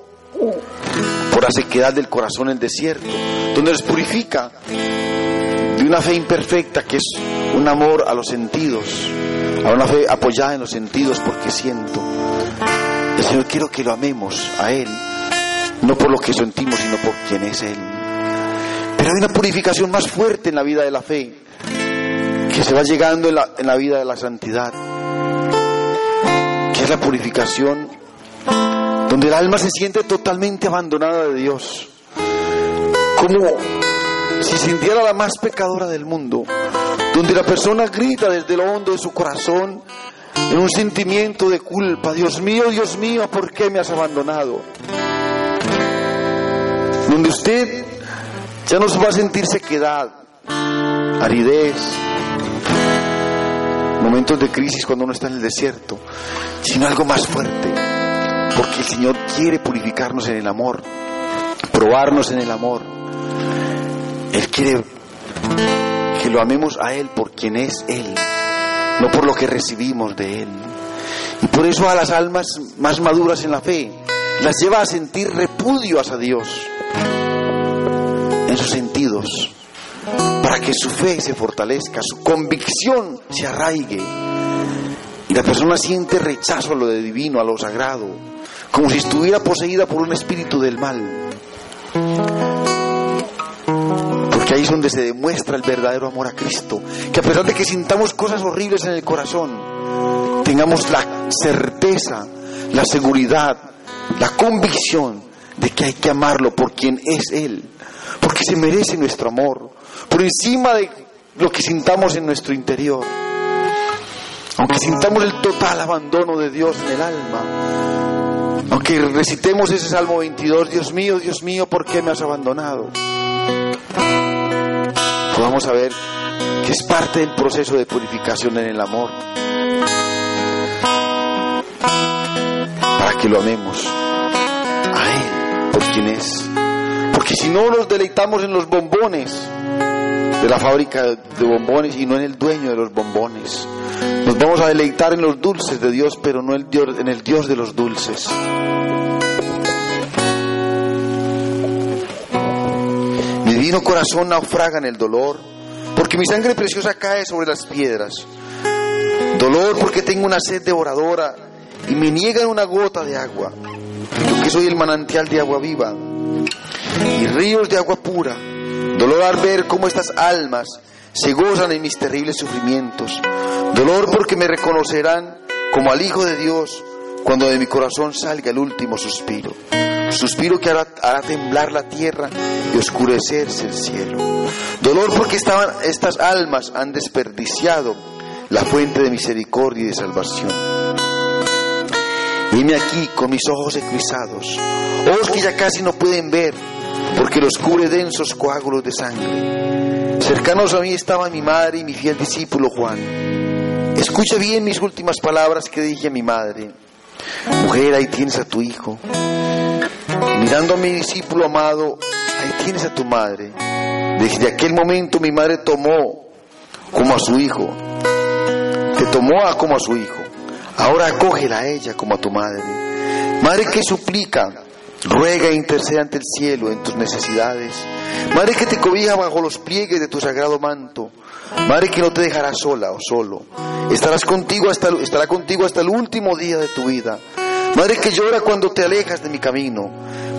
por la sequedad del corazón en el desierto, donde les purifica de una fe imperfecta que es un amor a los sentidos, a una fe apoyada en los sentidos porque siento. El Señor quiero que lo amemos a Él no por lo que sentimos, sino por quien es Él. Pero hay una purificación más fuerte en la vida de la fe, que se va llegando en la, en la vida de la santidad, que es la purificación donde el alma se siente totalmente abandonada de Dios, como si sintiera la más pecadora del mundo, donde la persona grita desde lo hondo de su corazón en un sentimiento de culpa, Dios mío, Dios mío, ¿por qué me has abandonado? donde usted ya no se va a sentir sequedad, aridez, momentos de crisis cuando uno está en el desierto, sino algo más fuerte, porque el Señor quiere purificarnos en el amor, probarnos en el amor. Él quiere que lo amemos a Él por quien es Él, no por lo que recibimos de Él. Y por eso a las almas más maduras en la fe las lleva a sentir repudio hacia Dios en sus sentidos, para que su fe se fortalezca, su convicción se arraigue. Y la persona siente rechazo a lo de divino, a lo sagrado, como si estuviera poseída por un espíritu del mal. Porque ahí es donde se demuestra el verdadero amor a Cristo. Que a pesar de que sintamos cosas horribles en el corazón, tengamos la certeza, la seguridad, la convicción de que hay que amarlo por quien es Él porque se merece nuestro amor, por encima de lo que sintamos en nuestro interior. Aunque sintamos el total abandono de Dios en el alma, aunque recitemos ese Salmo 22, Dios mío, Dios mío, ¿por qué me has abandonado? Podamos saber que es parte del proceso de purificación en el amor, para que lo amemos a Él por quien es. Porque si no nos deleitamos en los bombones de la fábrica de bombones y no en el dueño de los bombones. Nos vamos a deleitar en los dulces de Dios, pero no en el Dios de los dulces. Mi divino corazón naufraga en el dolor, porque mi sangre preciosa cae sobre las piedras. Dolor porque tengo una sed devoradora y me niegan una gota de agua. Yo que soy el manantial de agua viva y ríos de agua pura. Dolor al ver cómo estas almas se gozan en mis terribles sufrimientos. Dolor porque me reconocerán como al Hijo de Dios cuando de mi corazón salga el último suspiro. Suspiro que hará, temblar la tierra y oscurecerse el cielo. Dolor porque estaban, estas almas han desperdiciado la fuente de misericordia y de salvación. Vine aquí con mis ojos ecruzados, ojos que ya casi no pueden ver, porque los cubre densos coágulos de sangre. Cercanos a mí estaba mi madre y mi fiel discípulo Juan. Escucha bien mis últimas palabras que dije a mi madre. Mujer, ahí tienes a tu hijo. mirando a mi discípulo amado, ahí tienes a tu madre. Desde aquel momento mi madre tomó como a su hijo. Te tomó a como a su hijo. Ahora acógela a ella como a tu madre. Madre que suplica Ruega e intercede ante el cielo en tus necesidades. Madre que te cobija bajo los pliegues de tu sagrado manto. Madre que no te dejará sola o solo. Estarás contigo hasta, estará contigo hasta el último día de tu vida. Madre que llora cuando te alejas de mi camino.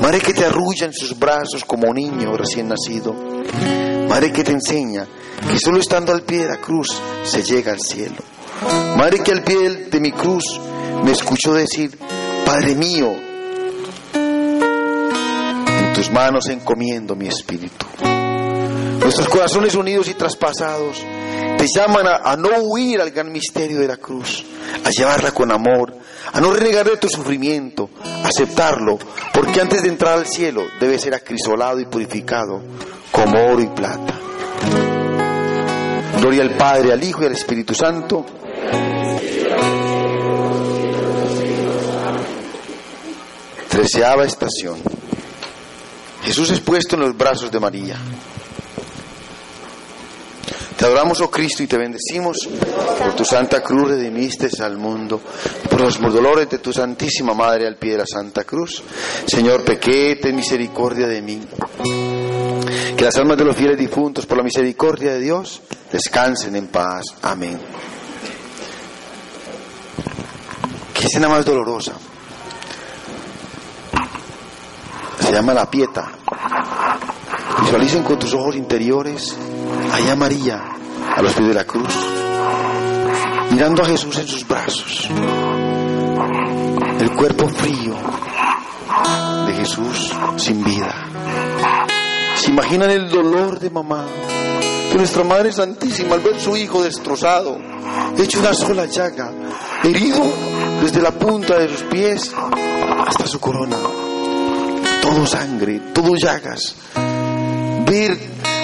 Madre que te arrulla en sus brazos como un niño recién nacido. Madre que te enseña que solo estando al pie de la cruz se llega al cielo. Madre que al pie de mi cruz me escuchó decir, Padre mío, tus manos encomiendo mi espíritu. Nuestros corazones unidos y traspasados te llaman a, no huir al gran misterio de la cruz, a llevarla con amor, a no renegar de tu sufrimiento, a aceptarlo, porque antes de entrar al cielo debe ser acrisolado y purificado como oro y plata. Gloria al Padre, al Hijo y al Espíritu Santo. Treceava estación. Jesús es puesto en los brazos de María. Te adoramos, oh Cristo, y te bendecimos. Por tu santa cruz redimiste al mundo. Por los dolores de tu santísima Madre al pie de la santa cruz. Señor, pequé, ten misericordia de mí. Que las almas de los fieles difuntos, por la misericordia de Dios, descansen en paz. Amén. ¿Qué escena más dolorosa? Se llama la pieta. Visualicen con tus ojos interiores allá María a los pies de la cruz, mirando a Jesús en sus brazos, el cuerpo frío de Jesús sin vida. ¿Se imaginan el dolor de mamá? De nuestra Madre Santísima al ver su hijo destrozado, hecho una sola llaga, herido desde la punta de sus pies hasta su corona. Todo sangre, todo llagas. Ver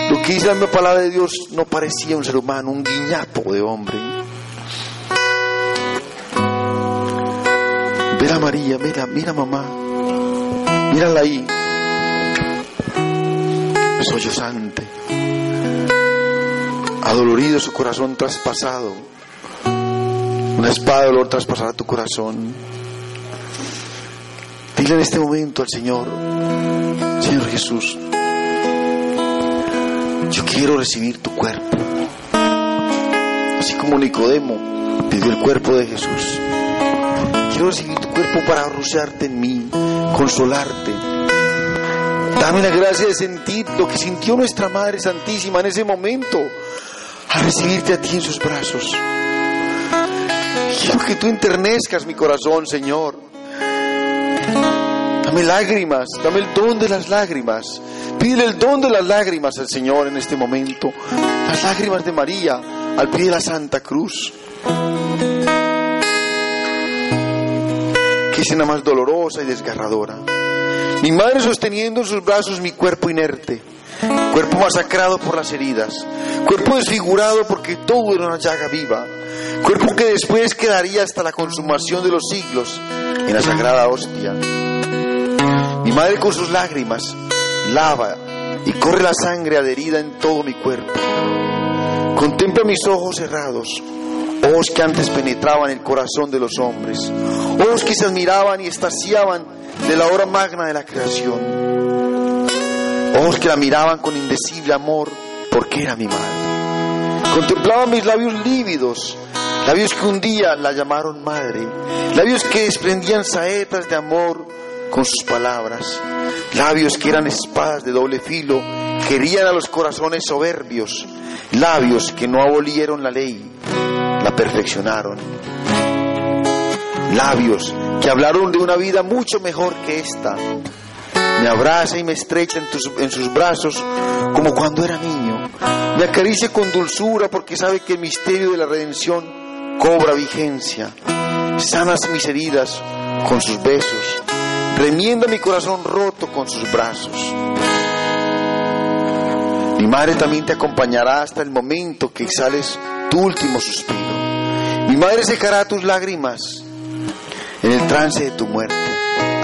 lo que dice la palabra de Dios no parecía un ser humano, un guiñapo de hombre. Ver a María, mira, mira mamá, mírala ahí, sollozante, adolorido su corazón traspasado, una espada de dolor traspasará tu corazón. En este momento al Señor, Señor Jesús, yo quiero recibir tu cuerpo. Así como Nicodemo pidió el cuerpo de Jesús. Quiero recibir tu cuerpo para arrociarte en mí, consolarte. Dame la gracia de sentir lo que sintió nuestra Madre Santísima en ese momento, al recibirte a ti en sus brazos. Quiero que tú enternezcas mi corazón, Señor. Dame lágrimas, dame el don de las lágrimas Pide el don de las lágrimas al Señor en este momento. Las lágrimas de María al pie de la Santa Cruz. Qué escena más dolorosa y desgarradora. Mi madre sosteniendo en sus brazos mi cuerpo inerte, cuerpo masacrado por las heridas, cuerpo desfigurado porque todo era una llaga viva, cuerpo que después quedaría hasta la consumación de los siglos en la sagrada hostia. Mi madre con sus lágrimas lava y corre la sangre adherida en todo mi cuerpo. Contempla mis ojos cerrados, ojos que antes penetraban el corazón de los hombres, ojos que se admiraban y estaciaban de la hora magna de la creación, ojos que la miraban con indecible amor porque era mi madre. Contemplaba mis labios lívidos, labios que un día la llamaron madre, labios que desprendían saetas de amor con sus palabras, labios que eran espadas de doble filo, querían a los corazones soberbios, labios que no abolieron la ley, la perfeccionaron, labios que hablaron de una vida mucho mejor que esta. Me abraza y me estrecha en, en sus brazos como cuando era niño. Me acaricia con dulzura porque sabe que el misterio de la redención cobra vigencia. Sanas mis heridas con sus besos remienda mi corazón roto con sus brazos. Mi madre también te acompañará hasta el momento que exhales tu último suspiro. Mi madre secará tus lágrimas en el trance de tu muerte.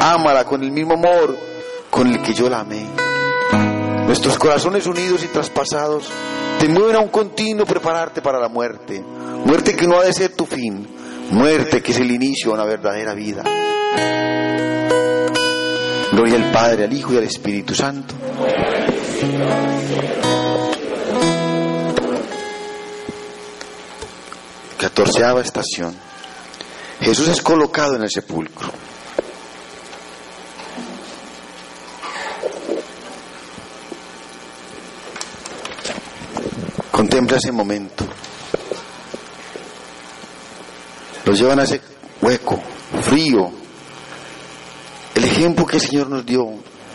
Ámala con el mismo amor con el que yo la amé. Nuestros corazones unidos y traspasados te mueven a un continuo prepararte para la muerte. Muerte que no ha de ser tu fin. Muerte que es el inicio de una verdadera vida. Gloria al Padre, al Hijo y al Espíritu Santo. Catorceava estación. Jesús es colocado en el sepulcro. Contempla ese momento. Los llevan a ese hueco, frío. Ejemplo que el Señor nos dio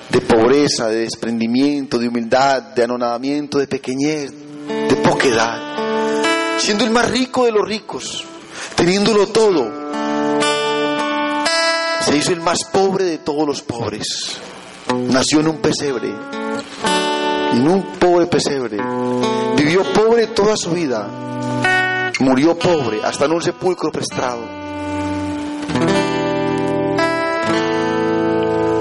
de pobreza, de desprendimiento, de humildad, de anonadamiento, de pequeñez, de poquedad. Siendo el más rico de los ricos, teniéndolo todo, se hizo el más pobre de todos los pobres. Nació en un pesebre, en un pobre pesebre. Vivió pobre toda su vida. Murió pobre, hasta en un sepulcro prestado.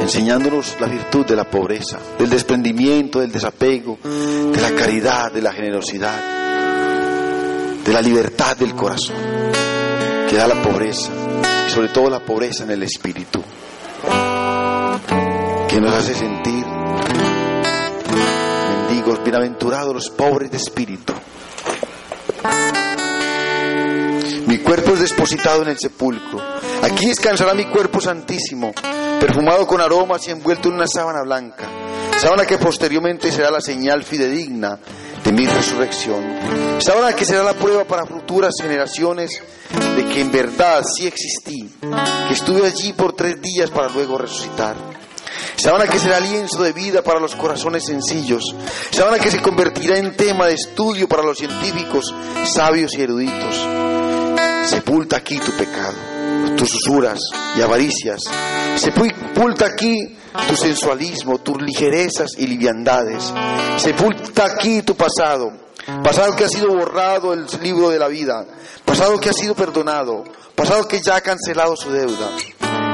Enseñándonos la virtud de la pobreza, del desprendimiento, del desapego, de la caridad, de la generosidad, de la libertad del corazón, que da la pobreza, y sobre todo la pobreza en el espíritu, que nos hace sentir mendigos, bienaventurados los pobres de espíritu. Mi cuerpo es depositado en el sepulcro. Aquí descansará mi cuerpo santísimo, perfumado con aromas y envuelto en una sábana blanca. Sábana que posteriormente será la señal fidedigna de mi resurrección. Sábana que será la prueba para futuras generaciones de que en verdad sí existí, que estuve allí por tres días para luego resucitar. Sábana que será lienzo de vida para los corazones sencillos. Sábana que se convertirá en tema de estudio para los científicos, sabios y eruditos. Sepulta aquí tu pecado, tus usuras y avaricias. Sepulta aquí tu sensualismo, tus ligerezas y liviandades. Sepulta aquí tu pasado, pasado que ha sido borrado el libro de la vida, pasado que ha sido perdonado, pasado que ya ha cancelado su deuda,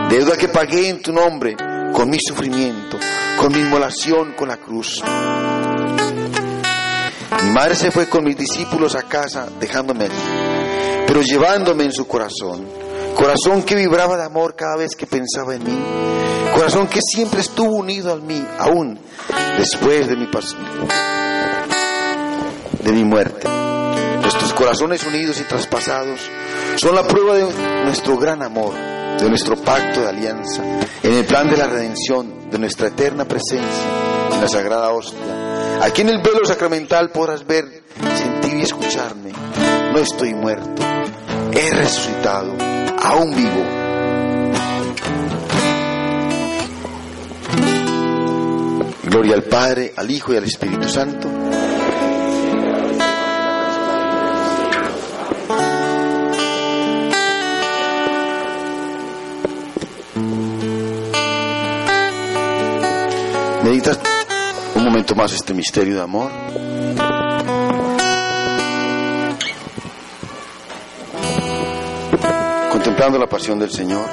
deuda que pagué en tu nombre con mi sufrimiento, con mi inmolación con la cruz. Mi madre se fue con mis discípulos a casa dejándome allí, pero llevándome en su corazón, corazón que vibraba de amor cada vez que pensaba en mí, corazón que siempre estuvo unido a mí, aún después de mi, de mi muerte. Nuestros corazones unidos y traspasados son la prueba de nuestro gran amor, de nuestro pacto de alianza, en el plan de la redención, de nuestra eterna presencia en la sagrada hostia. Aquí en el velo sacramental podrás ver, sentir y escucharme. No estoy muerto, he resucitado, aún vivo. Gloria al Padre, al Hijo y al Espíritu Santo. Meditas un momento más este misterio de amor. Contemplando la pasión del Señor.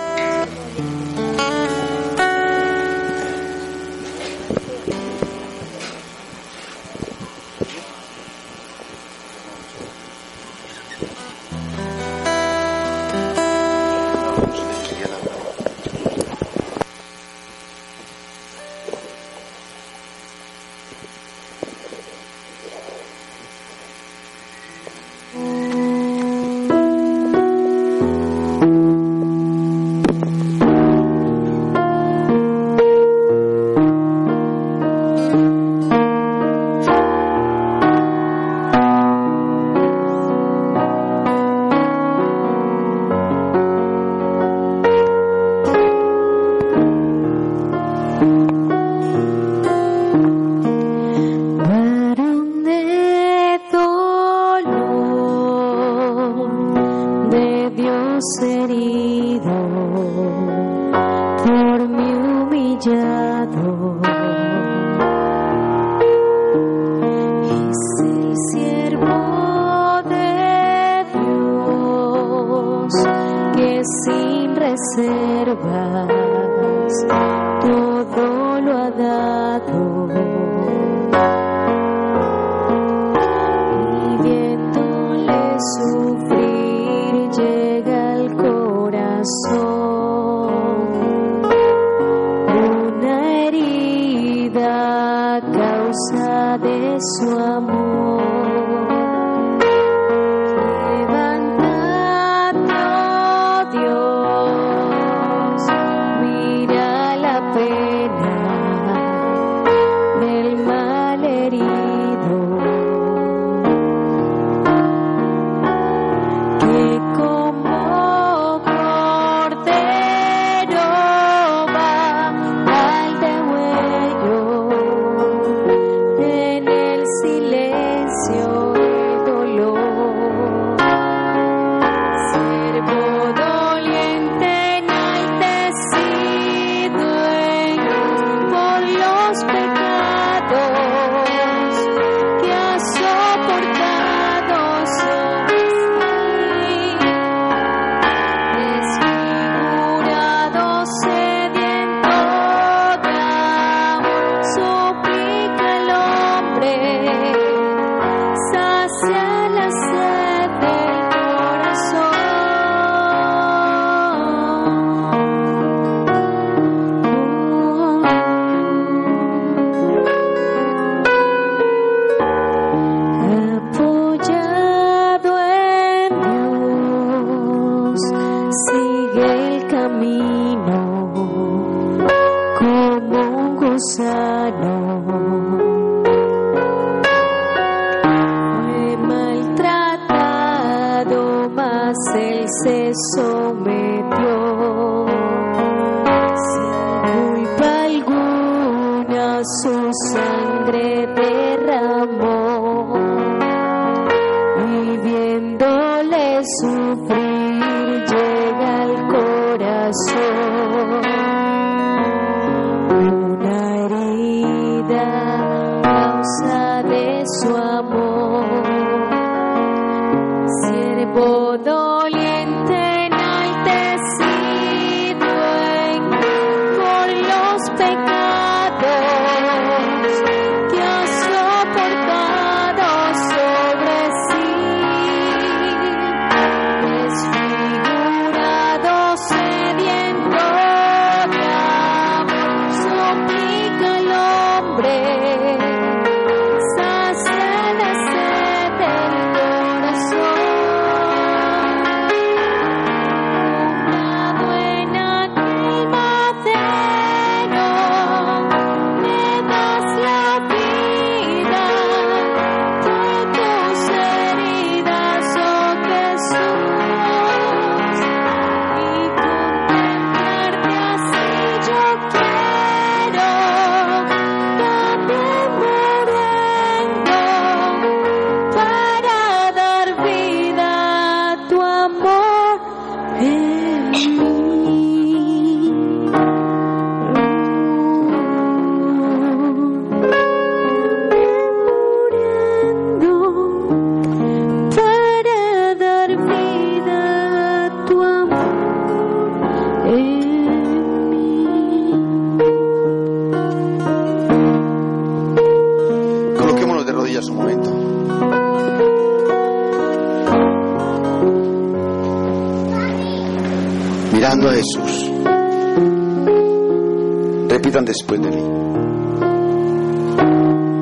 Después de mí.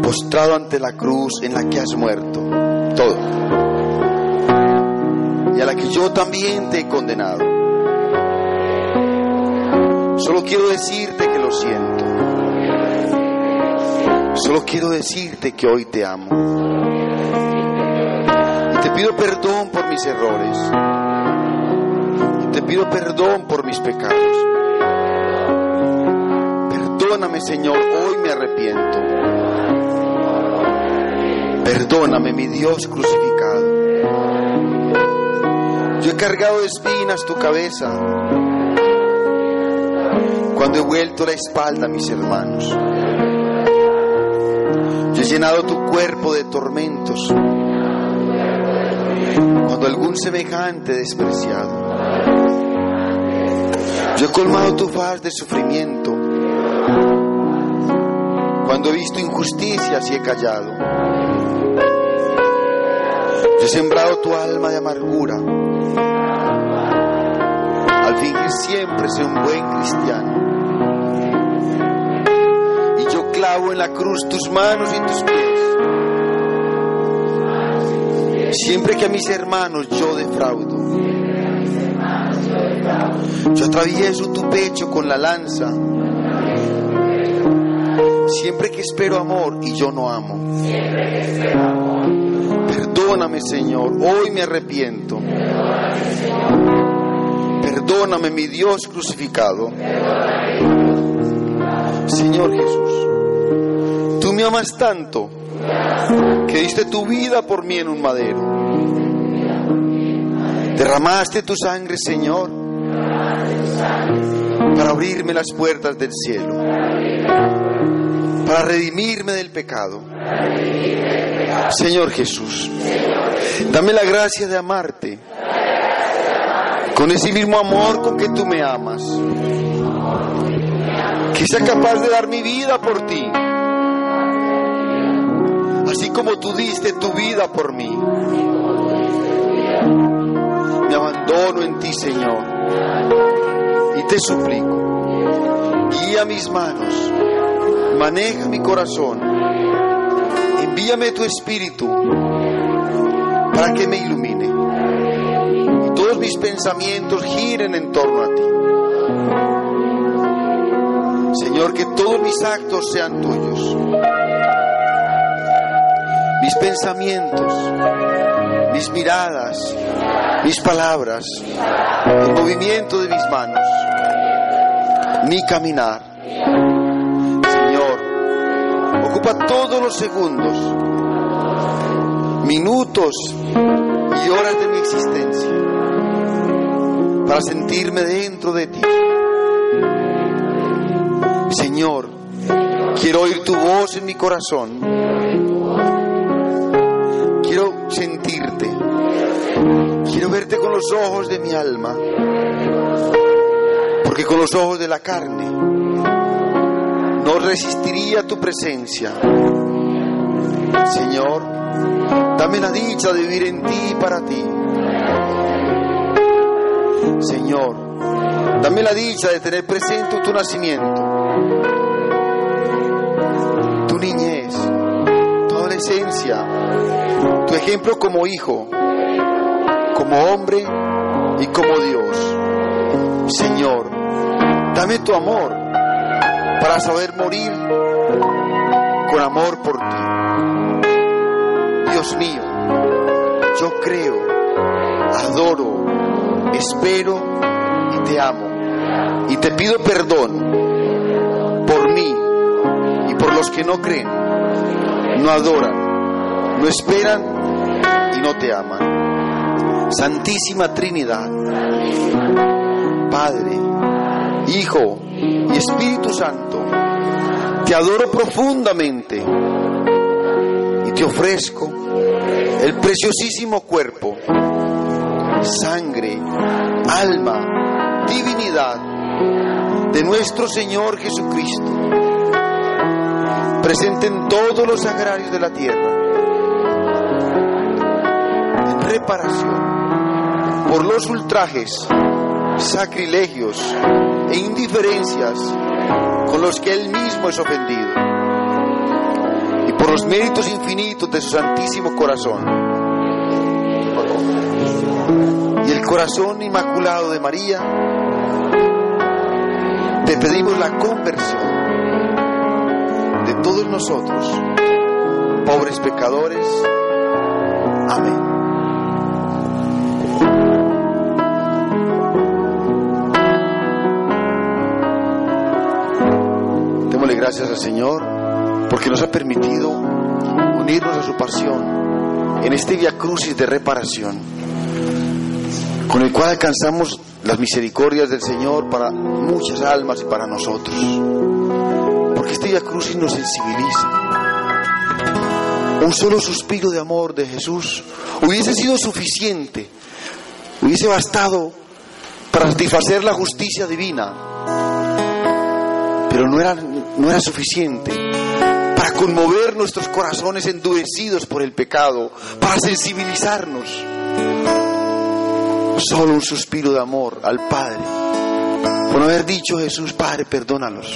Postrado ante la cruz en la que has muerto. Todo. Y a la que yo también te he condenado. Solo quiero decirte que lo siento. Solo quiero decirte que hoy te amo. Y te pido perdón por mis errores. Y te pido perdón por mis pecados. Señor, hoy me arrepiento. Perdóname, mi Dios crucificado. Yo he cargado de espinas tu cabeza cuando he vuelto la espalda a mis hermanos. Yo he llenado tu cuerpo de tormentos cuando algún semejante despreciado. Yo he colmado tu faz de sufrimiento cuando he visto injusticias y he callado. Yo he sembrado tu alma de amargura al fingir siempre ser un buen cristiano. Y yo clavo en la cruz tus manos y tus pies Siempre que a mis hermanos yo defraudo, yo atravieso tu pecho con la lanza. Siempre que espero amor y yo no amo. Perdóname, Señor, hoy me arrepiento. Perdóname, mi Dios crucificado. Señor Jesús, tú me amas tanto que diste tu vida por mí en un madero. Derramaste tu sangre, Señor, para abrirme las puertas del cielo, para redimirme del pecado. Señor Jesús, dame la gracia de amarte con ese mismo amor con que tú me amas. Que sea capaz de dar mi vida por ti, así como tú diste tu vida por mí. Me abandono en ti, Señor, y te suplico, guía mis manos, maneja mi corazón, envíame tu espíritu para que me ilumine y todos mis pensamientos giren en torno a ti. Señor, que todos mis actos sean tuyos. Mis pensamientos, mis miradas, mis palabras, el movimiento de mis manos, mi caminar. Ocupa todos los segundos, minutos y horas de mi existencia para sentirme dentro de ti. Señor, quiero oír tu voz en mi corazón. Quiero sentirte. Quiero verte con los ojos de mi alma. Porque con los ojos de la carne resistiría tu presencia. Señor, dame la dicha de vivir en ti y para ti. Señor, dame la dicha de tener presente tu nacimiento, tu niñez, tu adolescencia, tu ejemplo como hijo, como hombre y como Dios. Señor, dame tu amor para saber morir con amor por ti. Dios mío, yo creo, adoro, espero y te amo. Y te pido perdón por mí y por los que no creen, no adoran, no esperan y no te aman. Santísima Trinidad, Padre, Hijo Espíritu Santo, te adoro profundamente y te ofrezco el preciosísimo cuerpo, sangre, alma, divinidad de nuestro Señor Jesucristo, presente en todos los agrarios de la tierra, en reparación por los ultrajes, sacrilegios e indiferencias con los que Él mismo es ofendido, y por los méritos infinitos de su Santísimo Corazón y el corazón inmaculado de María, te pedimos la conversión de todos nosotros, pobres pecadores. Amén. Gracias al Señor porque nos ha permitido unirnos a su pasión en este Via Crucis de reparación, con el cual alcanzamos las misericordias del Señor para muchas almas y para nosotros. Porque este Via Crucis nos sensibiliza. Un solo suspiro de amor de Jesús hubiese sido suficiente, hubiese bastado para satisfacer la justicia divina, pero no era, no era suficiente para conmover nuestros corazones endurecidos por el pecado, para sensibilizarnos. Solo un suspiro de amor al Padre, por haber dicho Jesús, Padre, perdónalos,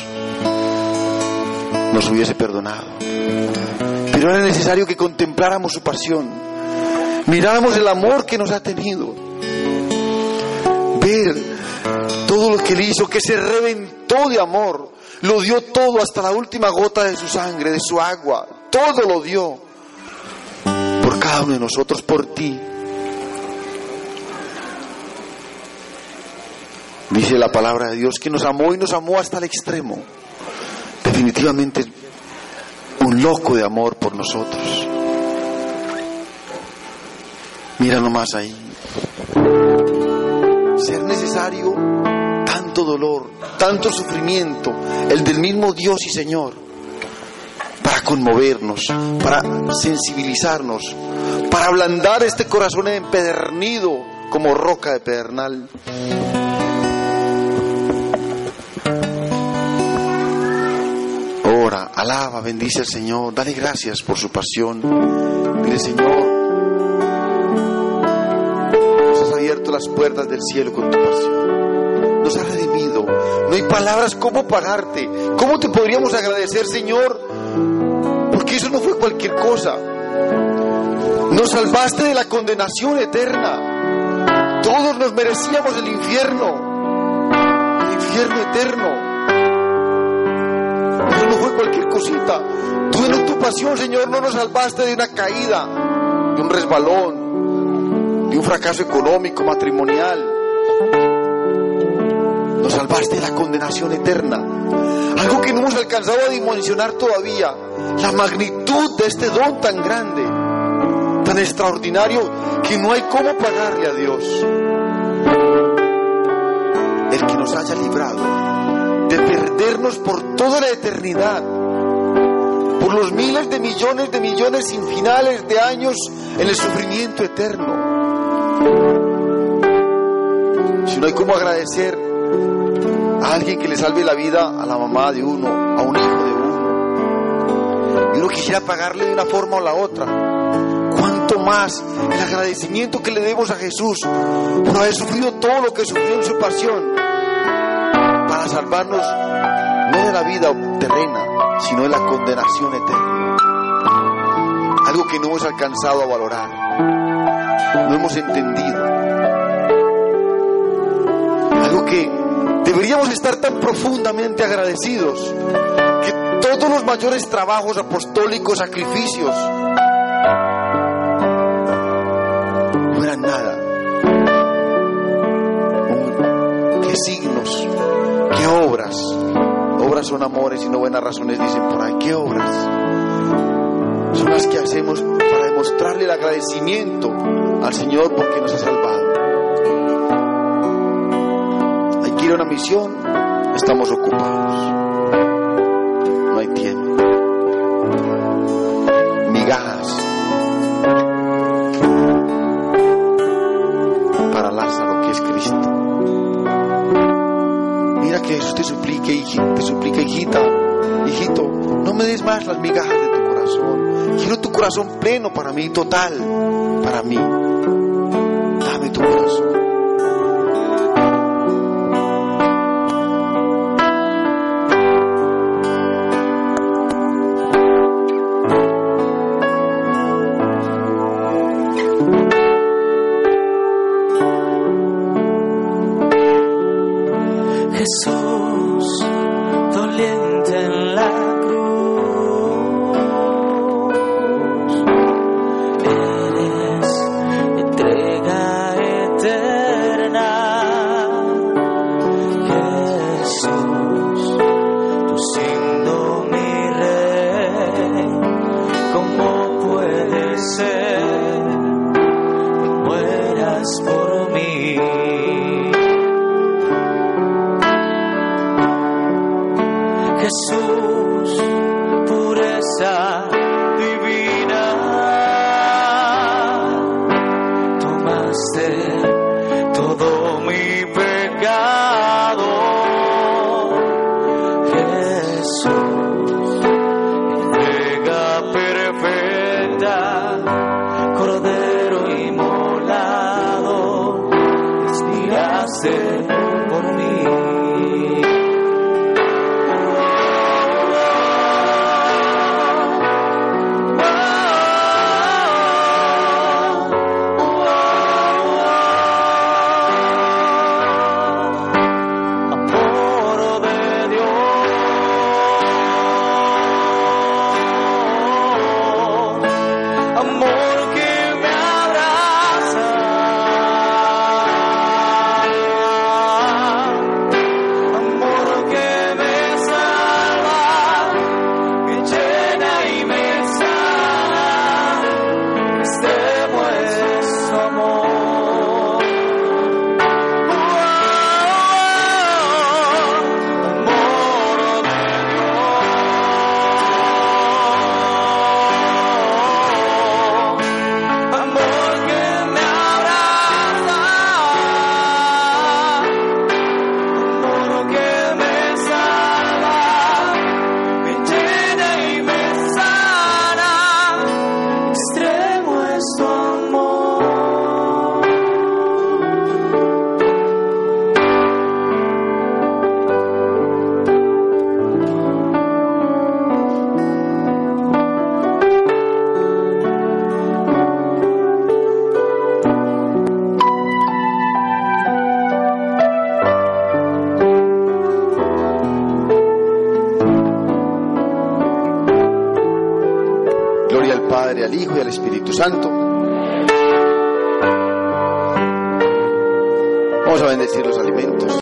nos hubiese perdonado. Pero era necesario que contempláramos su pasión, miráramos el amor que nos ha tenido, ver todo lo que él hizo, que se reventó de amor, lo dio todo hasta la última gota de su sangre, de su agua, todo lo dio por cada uno de nosotros, por ti. Dice la palabra de Dios que nos amó y nos amó hasta el extremo. Definitivamente un loco de amor por nosotros. Mira nomás ahí. Ser necesario dolor, tanto sufrimiento, el del mismo Dios y Señor, para conmovernos, para sensibilizarnos, para ablandar este corazón empedernido como roca de pedernal. Ora, alaba, bendice al Señor, dale gracias por su pasión. Dile, Señor, nos has abierto las puertas del cielo con tu pasión. Nos redimido. No hay palabras cómo pagarte. ¿Cómo te podríamos agradecer, Señor? Porque eso no fue cualquier cosa. Nos salvaste de la condenación eterna. Todos nos merecíamos el infierno. El infierno eterno. Eso no fue cualquier cosita. Tú en tu pasión, Señor, no nos salvaste de una caída, de un resbalón, de un fracaso económico, matrimonial. Nos salvaste de la condenación eterna. Algo que no hemos alcanzado a dimensionar todavía. La magnitud de este don tan grande, tan extraordinario, que no hay cómo pagarle a Dios. El que nos haya librado de perdernos por toda la eternidad, por los miles de millones de millones sin finales de años en el sufrimiento eterno. Si no hay cómo agradecer a alguien que le salve la vida a la mamá de uno, a un hijo de uno, y uno quisiera pagarle de una forma o la otra, cuánto más el agradecimiento que le debemos a Jesús por haber sufrido todo lo que sufrió en su pasión para salvarnos no de la vida terrena, sino de la condenación eterna. Algo que no hemos alcanzado a valorar, no hemos entendido. Algo que deberíamos estar tan profundamente agradecidos que todos los mayores trabajos apostólicos, sacrificios, no eran nada. ¿Qué signos? ¿Qué obras? Obras son amores y no buenas razones, dicen por ahí. ¿Qué obras? Son las que hacemos para demostrarle el agradecimiento al Señor porque nos ha salvado. Hay que ir a una misión, estamos ocupados. No hay tiempo. Migajas. Para Lázaro que es Cristo. Mira que Jesús te suplique, hijita, te suplica, hijita, hijito, no me des más las migajas de tu corazón. Quiero tu corazón pleno para mí, total, Jesús, doliente